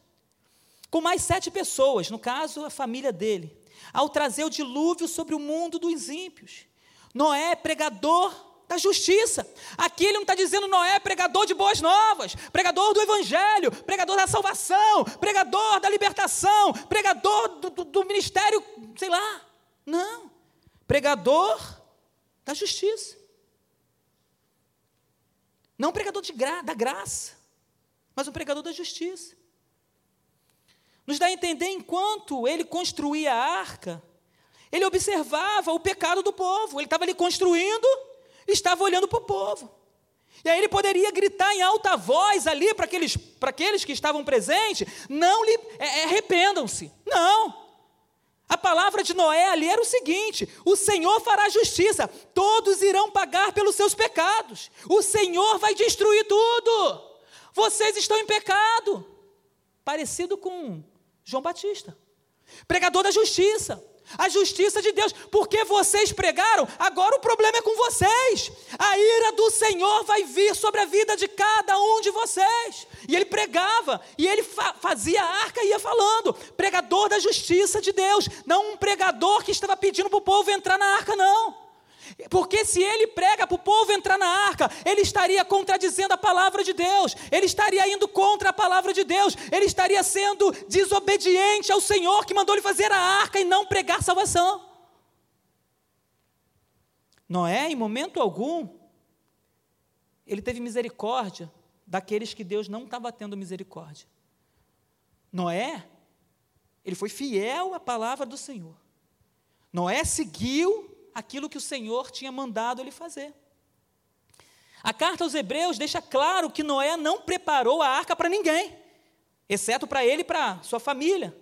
[SPEAKER 1] Com mais sete pessoas, no caso, a família dele ao trazer o dilúvio sobre o mundo dos ímpios. Noé é pregador da justiça. Aqui ele não está dizendo Noé é pregador de boas novas, pregador do evangelho, pregador da salvação, pregador da libertação, pregador do, do, do ministério, sei lá. Não. Pregador da justiça. Não pregador gra da graça, mas um pregador da justiça. Nos dá a entender, enquanto ele construía a arca, ele observava o pecado do povo. Ele estava ali construindo, estava olhando para o povo. E aí ele poderia gritar em alta voz ali para aqueles, para aqueles que estavam presentes: não lhe é, é, arrependam-se. Não. A palavra de Noé ali era o seguinte: o Senhor fará justiça, todos irão pagar pelos seus pecados, o Senhor vai destruir tudo. Vocês estão em pecado. Parecido com João Batista, pregador da justiça, a justiça de Deus, porque vocês pregaram, agora o problema é com vocês. A ira do Senhor vai vir sobre a vida de cada um de vocês. E ele pregava, e ele fa fazia a arca e ia falando, pregador da justiça de Deus, não um pregador que estava pedindo para o povo entrar na arca, não. Porque se ele prega para o povo entrar na arca, ele estaria contradizendo a palavra de Deus, ele estaria indo contra a palavra de Deus, ele estaria sendo desobediente ao Senhor que mandou ele fazer a arca e não pregar salvação. Noé, em momento algum, ele teve misericórdia daqueles que Deus não estava tendo misericórdia. Noé, ele foi fiel à palavra do Senhor. Noé seguiu aquilo que o Senhor tinha mandado ele fazer. A carta aos Hebreus deixa claro que Noé não preparou a arca para ninguém, exceto para ele e para sua família.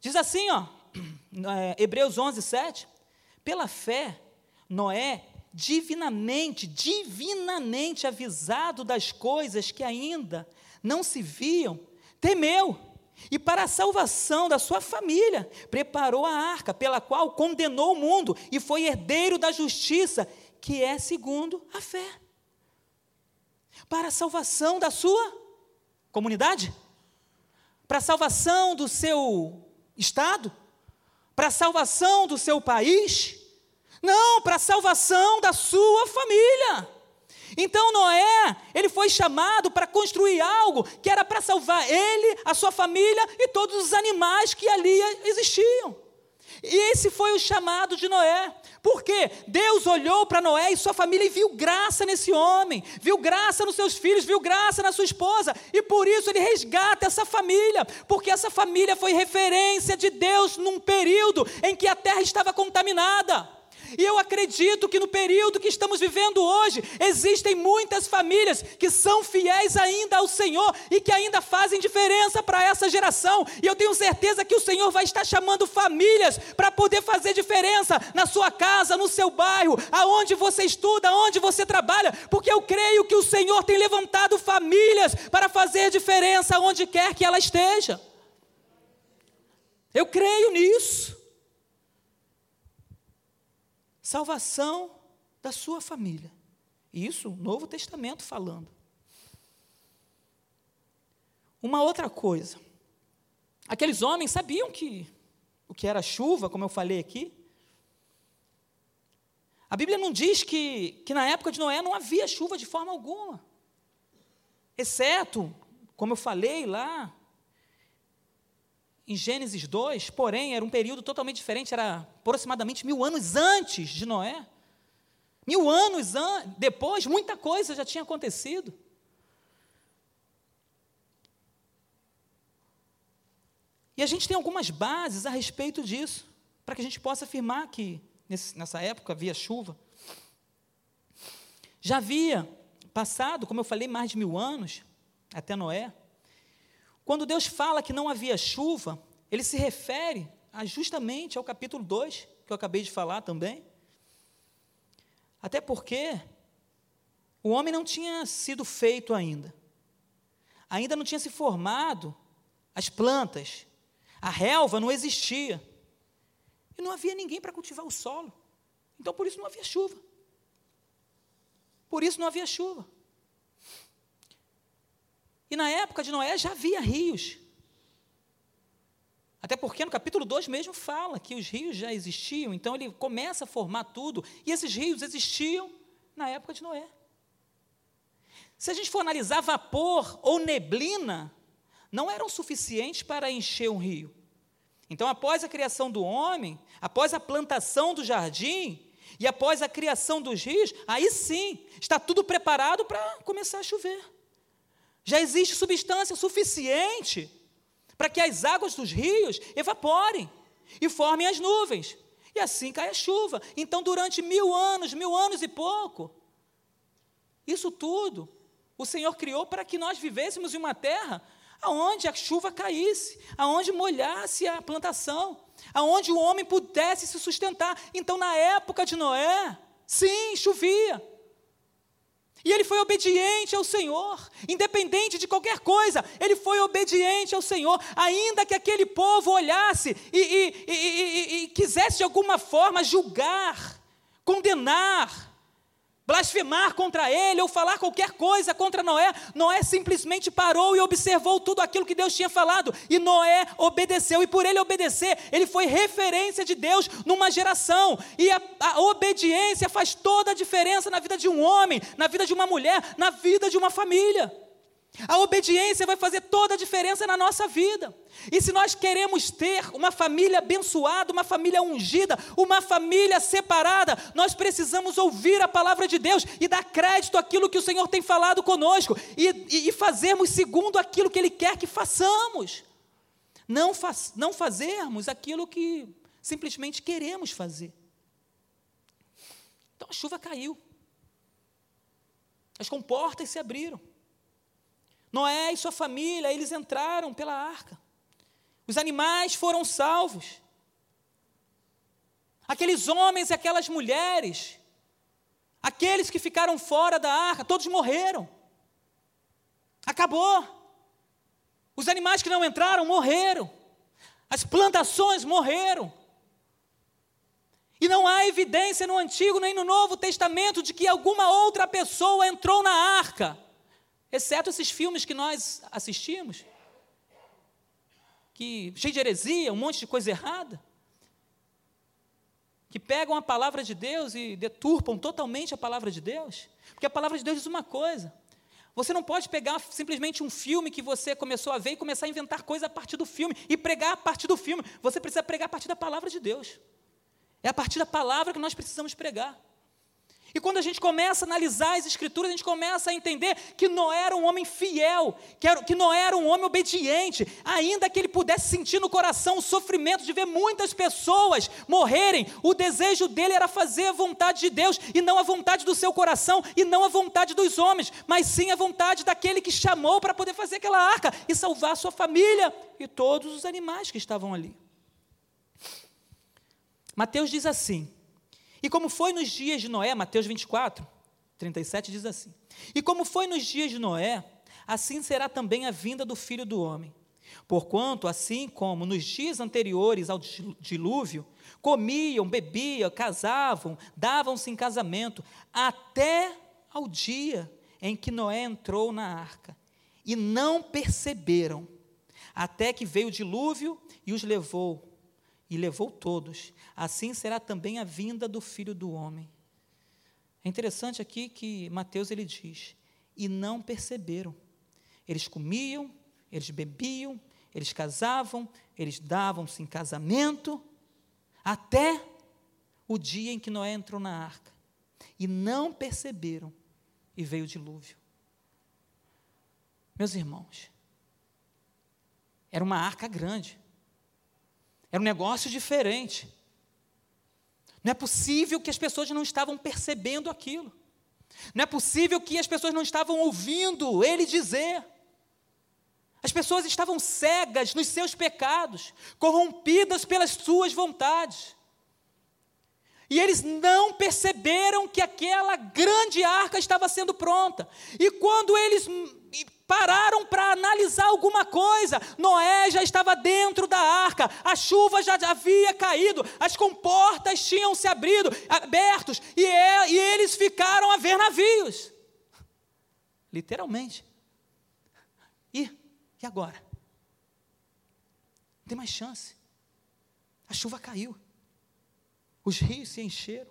[SPEAKER 1] Diz assim, ó, é, Hebreus 11, 7. Pela fé, Noé, divinamente, divinamente avisado das coisas que ainda não se viam, temeu e para a salvação da sua família, preparou a arca, pela qual condenou o mundo e foi herdeiro da justiça, que é segundo a fé. Para a salvação da sua comunidade, para a salvação do seu estado, para a salvação do seu país, não, para a salvação da sua família. Então Noé, ele foi chamado para construir algo que era para salvar ele, a sua família e todos os animais que ali existiam. E esse foi o chamado de Noé. Porque Deus olhou para Noé e sua família e viu graça nesse homem, viu graça nos seus filhos, viu graça na sua esposa, e por isso ele resgata essa família, porque essa família foi referência de Deus num período em que a terra estava contaminada. E eu acredito que no período que estamos vivendo hoje, existem muitas famílias que são fiéis ainda ao Senhor e que ainda fazem diferença para essa geração. E eu tenho certeza que o Senhor vai estar chamando famílias para poder fazer diferença na sua casa, no seu bairro, aonde você estuda, aonde você trabalha, porque eu creio que o Senhor tem levantado famílias para fazer diferença onde quer que ela esteja. Eu creio nisso salvação da sua família. Isso, Novo Testamento falando. Uma outra coisa. Aqueles homens sabiam que o que era chuva, como eu falei aqui. A Bíblia não diz que, que na época de Noé não havia chuva de forma alguma. Exceto, como eu falei lá, em Gênesis 2, porém, era um período totalmente diferente, era aproximadamente mil anos antes de Noé. Mil anos an depois, muita coisa já tinha acontecido. E a gente tem algumas bases a respeito disso, para que a gente possa afirmar que nesse, nessa época havia chuva. Já havia passado, como eu falei, mais de mil anos, até Noé. Quando Deus fala que não havia chuva, ele se refere justamente ao capítulo 2, que eu acabei de falar também. Até porque o homem não tinha sido feito ainda. Ainda não tinha se formado as plantas. A relva não existia. E não havia ninguém para cultivar o solo. Então por isso não havia chuva. Por isso não havia chuva. E na época de Noé já havia rios. Até porque no capítulo 2 mesmo fala que os rios já existiam, então ele começa a formar tudo, e esses rios existiam na época de Noé. Se a gente for analisar vapor ou neblina, não eram suficientes para encher um rio. Então, após a criação do homem, após a plantação do jardim e após a criação dos rios, aí sim, está tudo preparado para começar a chover. Já existe substância suficiente para que as águas dos rios evaporem e formem as nuvens. E assim cai a chuva. Então, durante mil anos, mil anos e pouco, isso tudo o Senhor criou para que nós vivêssemos em uma terra aonde a chuva caísse, aonde molhasse a plantação, aonde o homem pudesse se sustentar. Então, na época de Noé, sim, chovia. E ele foi obediente ao Senhor, independente de qualquer coisa, ele foi obediente ao Senhor, ainda que aquele povo olhasse e, e, e, e quisesse de alguma forma julgar, condenar, blasfemar contra ele ou falar qualquer coisa contra Noé, Noé simplesmente parou e observou tudo aquilo que Deus tinha falado, e Noé obedeceu, e por ele obedecer, ele foi referência de Deus numa geração, e a, a obediência faz toda a diferença na vida de um homem, na vida de uma mulher, na vida de uma família. A obediência vai fazer toda a diferença na nossa vida. E se nós queremos ter uma família abençoada, uma família ungida, uma família separada, nós precisamos ouvir a palavra de Deus e dar crédito àquilo que o Senhor tem falado conosco e, e, e fazermos segundo aquilo que Ele quer que façamos. Não, faz, não fazermos aquilo que simplesmente queremos fazer. Então a chuva caiu, as comportas se abriram. Noé e sua família, eles entraram pela arca. Os animais foram salvos. Aqueles homens e aquelas mulheres, aqueles que ficaram fora da arca, todos morreram. Acabou. Os animais que não entraram morreram. As plantações morreram. E não há evidência no Antigo nem no Novo Testamento de que alguma outra pessoa entrou na arca, exceto esses filmes que nós assistimos, que cheio de heresia, um monte de coisa errada, que pegam a palavra de Deus e deturpam totalmente a palavra de Deus, porque a palavra de Deus diz uma coisa: você não pode pegar simplesmente um filme que você começou a ver e começar a inventar coisa a partir do filme e pregar a partir do filme. Você precisa pregar a partir da palavra de Deus. É a partir da palavra que nós precisamos pregar. E quando a gente começa a analisar as Escrituras, a gente começa a entender que Noé era um homem fiel, que, era, que Noé era um homem obediente, ainda que ele pudesse sentir no coração o sofrimento de ver muitas pessoas morrerem, o desejo dele era fazer a vontade de Deus, e não a vontade do seu coração, e não a vontade dos homens, mas sim a vontade daquele que chamou para poder fazer aquela arca e salvar sua família e todos os animais que estavam ali. Mateus diz assim: E como foi nos dias de Noé, Mateus 24, 37 diz assim: E como foi nos dias de Noé, assim será também a vinda do filho do homem. Porquanto, assim como nos dias anteriores ao dilúvio, comiam, bebiam, casavam, davam-se em casamento, até ao dia em que Noé entrou na arca, e não perceberam, até que veio o dilúvio e os levou, e levou todos. Assim será também a vinda do Filho do Homem. É interessante aqui que Mateus ele diz: e não perceberam. Eles comiam, eles bebiam, eles casavam, eles davam-se em casamento, até o dia em que Noé entrou na arca. E não perceberam, e veio o dilúvio. Meus irmãos, era uma arca grande. Era um negócio diferente. Não é possível que as pessoas não estavam percebendo aquilo. Não é possível que as pessoas não estavam ouvindo ele dizer. As pessoas estavam cegas nos seus pecados, corrompidas pelas suas vontades. E eles não perceberam que aquela grande arca estava sendo pronta. E quando eles pararam para analisar alguma coisa. Noé já estava dentro da arca, a chuva já havia caído, as comportas tinham se abrido, abertos, e, é, e eles ficaram a ver navios. Literalmente. E, e agora? Não tem mais chance. A chuva caiu. Os rios se encheram.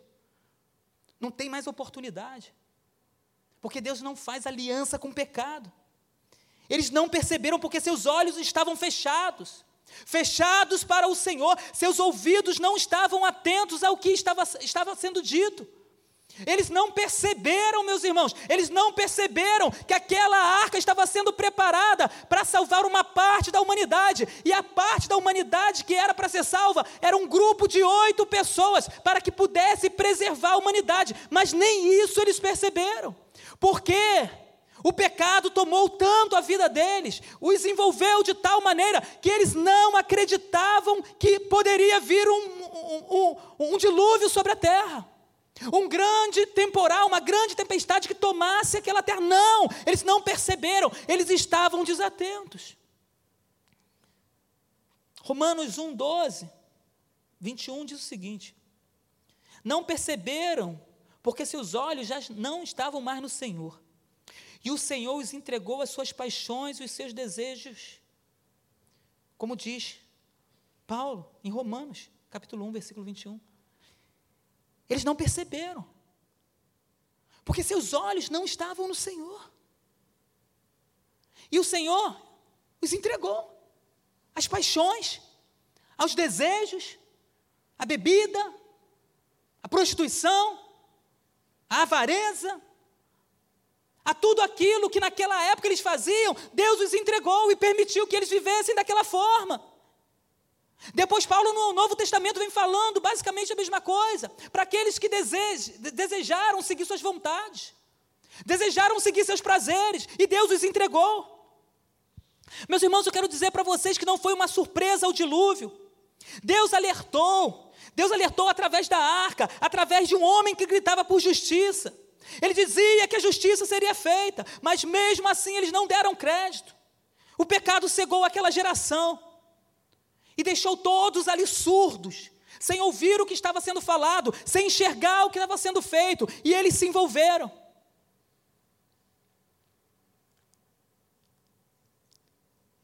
[SPEAKER 1] Não tem mais oportunidade. Porque Deus não faz aliança com o pecado. Eles não perceberam porque seus olhos estavam fechados fechados para o Senhor, seus ouvidos não estavam atentos ao que estava, estava sendo dito. Eles não perceberam, meus irmãos, eles não perceberam que aquela arca estava sendo preparada para salvar uma parte da humanidade, e a parte da humanidade que era para ser salva era um grupo de oito pessoas para que pudesse preservar a humanidade, mas nem isso eles perceberam. Por quê? O pecado tomou tanto a vida deles, os envolveu de tal maneira que eles não acreditavam que poderia vir um, um, um, um dilúvio sobre a terra. Um grande temporal, uma grande tempestade que tomasse aquela terra. Não, eles não perceberam, eles estavam desatentos. Romanos 1, 12, 21 diz o seguinte: Não perceberam, porque seus olhos já não estavam mais no Senhor e o Senhor os entregou às suas paixões e os seus desejos. Como diz Paulo em Romanos, capítulo 1, versículo 21. Eles não perceberam. Porque seus olhos não estavam no Senhor. E o Senhor os entregou às paixões, aos desejos, à bebida, à prostituição, à avareza, a tudo aquilo que naquela época eles faziam, Deus os entregou e permitiu que eles vivessem daquela forma. Depois, Paulo no Novo Testamento vem falando basicamente a mesma coisa, para aqueles que desejaram seguir suas vontades, desejaram seguir seus prazeres, e Deus os entregou. Meus irmãos, eu quero dizer para vocês que não foi uma surpresa o dilúvio. Deus alertou, Deus alertou através da arca, através de um homem que gritava por justiça. Ele dizia que a justiça seria feita, mas mesmo assim eles não deram crédito. O pecado cegou aquela geração e deixou todos ali surdos, sem ouvir o que estava sendo falado, sem enxergar o que estava sendo feito, e eles se envolveram.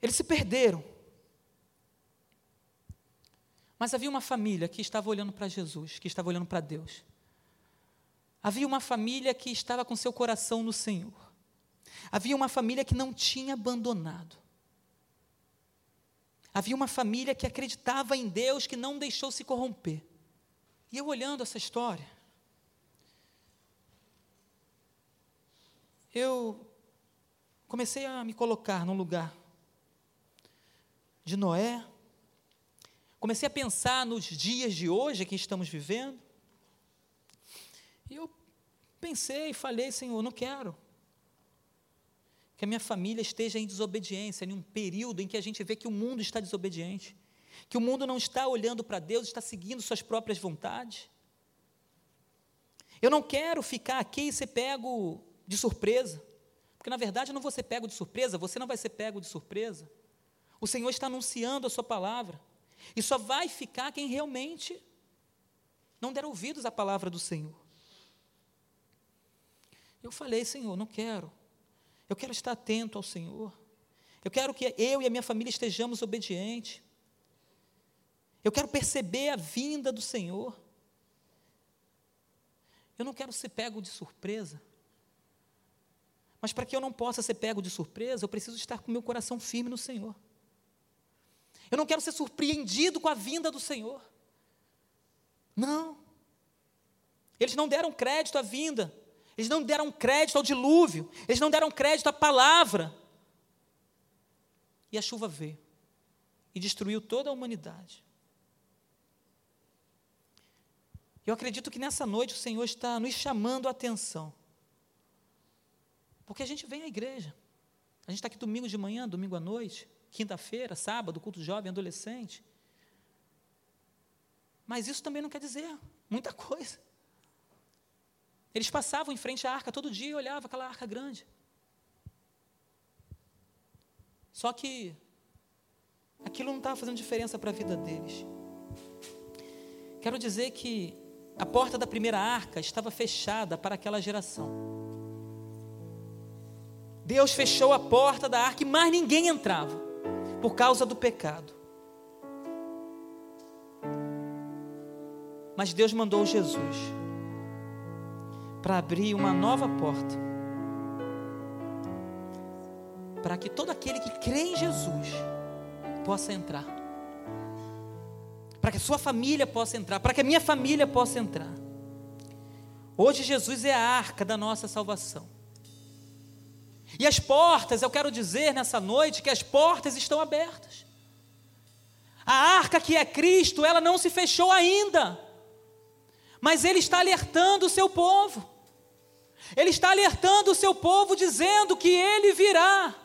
[SPEAKER 1] Eles se perderam. Mas havia uma família que estava olhando para Jesus, que estava olhando para Deus. Havia uma família que estava com seu coração no Senhor. Havia uma família que não tinha abandonado. Havia uma família que acreditava em Deus, que não deixou se corromper. E eu olhando essa história, eu comecei a me colocar no lugar de Noé, comecei a pensar nos dias de hoje que estamos vivendo, e eu pensei e falei, Senhor, não quero que a minha família esteja em desobediência, em um período em que a gente vê que o mundo está desobediente, que o mundo não está olhando para Deus, está seguindo suas próprias vontades. Eu não quero ficar aqui e ser pego de surpresa, porque na verdade eu não vou ser pego de surpresa, você não vai ser pego de surpresa. O Senhor está anunciando a Sua palavra, e só vai ficar quem realmente não der ouvidos à palavra do Senhor. Eu falei, Senhor, não quero eu quero estar atento ao Senhor. Eu quero que eu e a minha família estejamos obedientes. Eu quero perceber a vinda do Senhor. Eu não quero ser pego de surpresa. Mas para que eu não possa ser pego de surpresa, eu preciso estar com meu coração firme no Senhor. Eu não quero ser surpreendido com a vinda do Senhor. Não. Eles não deram crédito à vinda. Eles não deram crédito ao dilúvio, eles não deram crédito à palavra. E a chuva veio e destruiu toda a humanidade. Eu acredito que nessa noite o Senhor está nos chamando a atenção. Porque a gente vem à igreja. A gente está aqui domingo de manhã, domingo à noite, quinta-feira, sábado, culto jovem, adolescente. Mas isso também não quer dizer muita coisa. Eles passavam em frente à arca todo dia e olhavam aquela arca grande. Só que aquilo não estava fazendo diferença para a vida deles. Quero dizer que a porta da primeira arca estava fechada para aquela geração. Deus fechou a porta da arca e mais ninguém entrava, por causa do pecado. Mas Deus mandou Jesus para abrir uma nova porta. Para que todo aquele que crê em Jesus possa entrar. Para que a sua família possa entrar, para que a minha família possa entrar. Hoje Jesus é a arca da nossa salvação. E as portas, eu quero dizer nessa noite que as portas estão abertas. A arca que é Cristo, ela não se fechou ainda. Mas ele está alertando o seu povo. Ele está alertando o seu povo, dizendo que ele virá.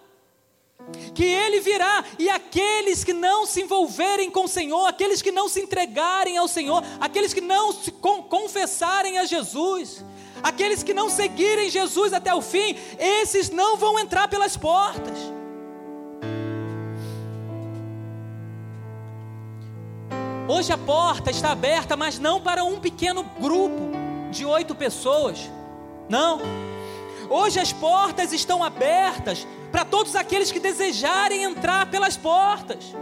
[SPEAKER 1] Que ele virá, e aqueles que não se envolverem com o Senhor, aqueles que não se entregarem ao Senhor, aqueles que não se confessarem a Jesus, aqueles que não seguirem Jesus até o fim, esses não vão entrar pelas portas. Hoje a porta está aberta, mas não para um pequeno grupo de oito pessoas. Não. Hoje as portas estão abertas para todos aqueles que desejarem entrar pelas portas.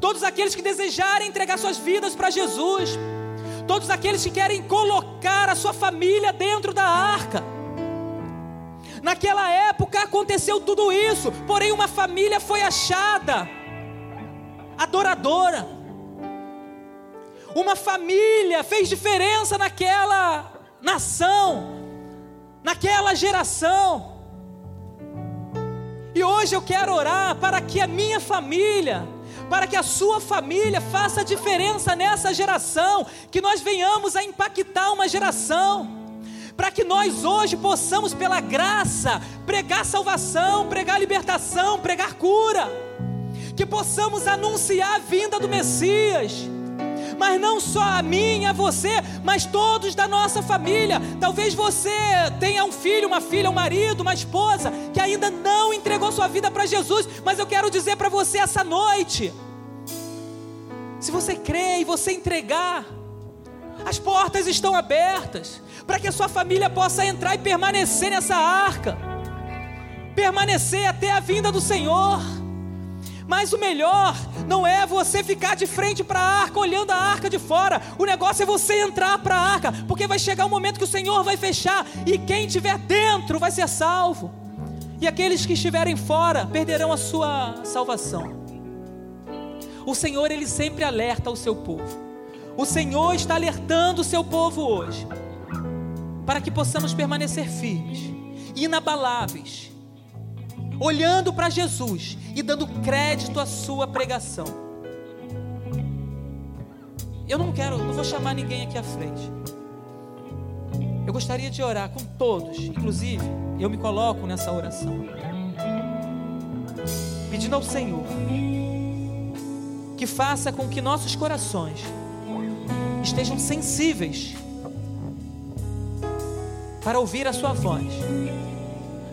[SPEAKER 1] Todos aqueles que desejarem entregar suas vidas para Jesus. Todos aqueles que querem colocar a sua família dentro da arca. Naquela época aconteceu tudo isso, porém uma família foi achada, adoradora. Uma família fez diferença naquela nação naquela geração. E hoje eu quero orar para que a minha família, para que a sua família faça diferença nessa geração, que nós venhamos a impactar uma geração, para que nós hoje possamos, pela graça, pregar salvação, pregar libertação, pregar cura, que possamos anunciar a vinda do Messias mas não só a mim, a você, mas todos da nossa família. Talvez você tenha um filho, uma filha, um marido, uma esposa que ainda não entregou sua vida para Jesus, mas eu quero dizer para você essa noite: se você crê e você entregar, as portas estão abertas para que a sua família possa entrar e permanecer nessa arca, permanecer até a vinda do Senhor. Mas o melhor não é você ficar de frente para a arca, olhando a arca de fora. O negócio é você entrar para a arca, porque vai chegar um momento que o Senhor vai fechar e quem estiver dentro vai ser salvo. E aqueles que estiverem fora perderão a sua salvação. O Senhor ele sempre alerta o seu povo. O Senhor está alertando o seu povo hoje para que possamos permanecer firmes, inabaláveis, olhando para Jesus e dando crédito à sua pregação. Eu não quero, não vou chamar ninguém aqui à frente. Eu gostaria de orar com todos, inclusive eu me coloco nessa oração, pedindo ao Senhor que faça com que nossos corações estejam sensíveis para ouvir a sua voz,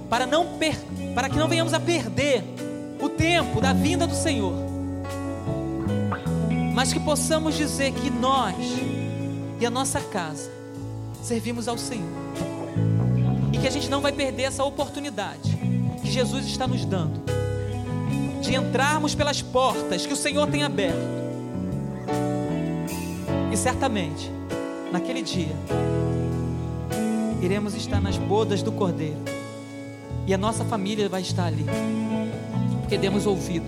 [SPEAKER 1] para não per, para que não venhamos a perder o tempo da vinda do Senhor, mas que possamos dizer que nós e a nossa casa servimos ao Senhor e que a gente não vai perder essa oportunidade que Jesus está nos dando de entrarmos pelas portas que o Senhor tem aberto. E certamente, naquele dia, iremos estar nas bodas do Cordeiro. E a nossa família vai estar ali. Porque demos ouvido.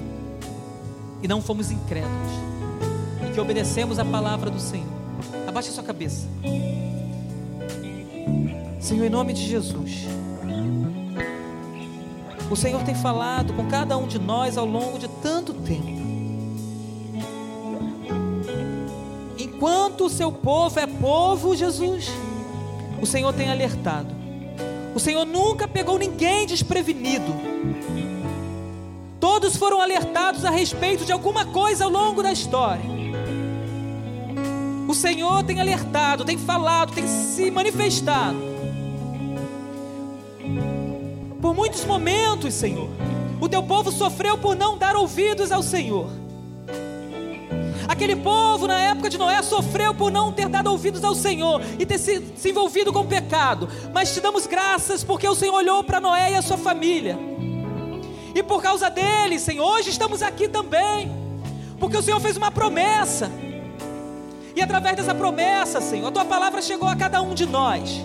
[SPEAKER 1] E não fomos incrédulos. E que obedecemos a palavra do Senhor. Abaixe a sua cabeça. Senhor, em nome de Jesus. O Senhor tem falado com cada um de nós ao longo de tanto tempo. Enquanto o seu povo é povo, Jesus o Senhor tem alertado. O Senhor nunca pegou ninguém desprevenido. Todos foram alertados a respeito de alguma coisa ao longo da história. O Senhor tem alertado, tem falado, tem se manifestado. Por muitos momentos, Senhor, o teu povo sofreu por não dar ouvidos ao Senhor. Aquele povo na época de Noé sofreu por não ter dado ouvidos ao Senhor e ter se, se envolvido com pecado. Mas te damos graças porque o Senhor olhou para Noé e a sua família. E por causa dele, Senhor, hoje estamos aqui também. Porque o Senhor fez uma promessa. E através dessa promessa, Senhor, a tua palavra chegou a cada um de nós.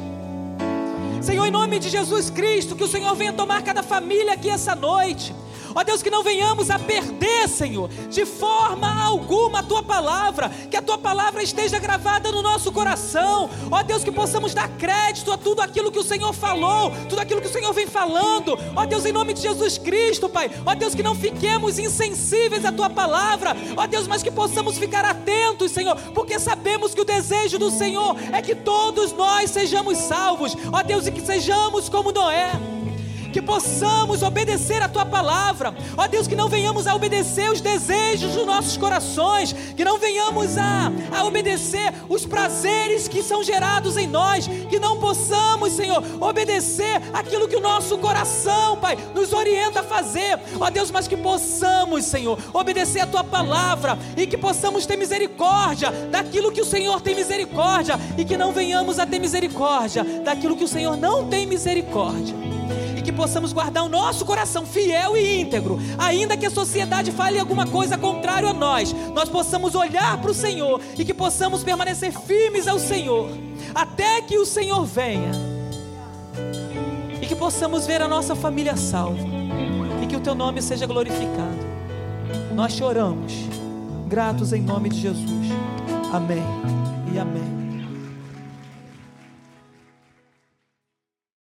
[SPEAKER 1] Senhor, em nome de Jesus Cristo, que o Senhor venha tomar cada família aqui essa noite. Ó Deus, que não venhamos a perder, Senhor, de forma alguma a tua palavra, que a tua palavra esteja gravada no nosso coração. Ó Deus, que possamos dar crédito a tudo aquilo que o Senhor falou, tudo aquilo que o Senhor vem falando. Ó Deus, em nome de Jesus Cristo, Pai. Ó Deus, que não fiquemos insensíveis à tua palavra. Ó Deus, mas que possamos ficar atentos, Senhor, porque sabemos que o desejo do Senhor é que todos nós sejamos salvos. Ó Deus, e que sejamos como Noé que possamos obedecer a tua palavra. Ó Deus, que não venhamos a obedecer os desejos dos nossos corações, que não venhamos a, a obedecer os prazeres que são gerados em nós, que não possamos, Senhor, obedecer aquilo que o nosso coração, Pai, nos orienta a fazer. Ó Deus, mas que possamos, Senhor, obedecer a tua palavra e que possamos ter misericórdia daquilo que o Senhor tem misericórdia e que não venhamos a ter misericórdia daquilo que o Senhor não tem misericórdia que possamos guardar o nosso coração fiel e íntegro, ainda que a sociedade fale alguma coisa contrária a nós, nós possamos olhar para o Senhor e que possamos permanecer firmes ao Senhor, até que o Senhor venha, e que possamos ver a nossa família salva, e que o Teu nome seja glorificado. Nós choramos, gratos em nome de Jesus. Amém e amém.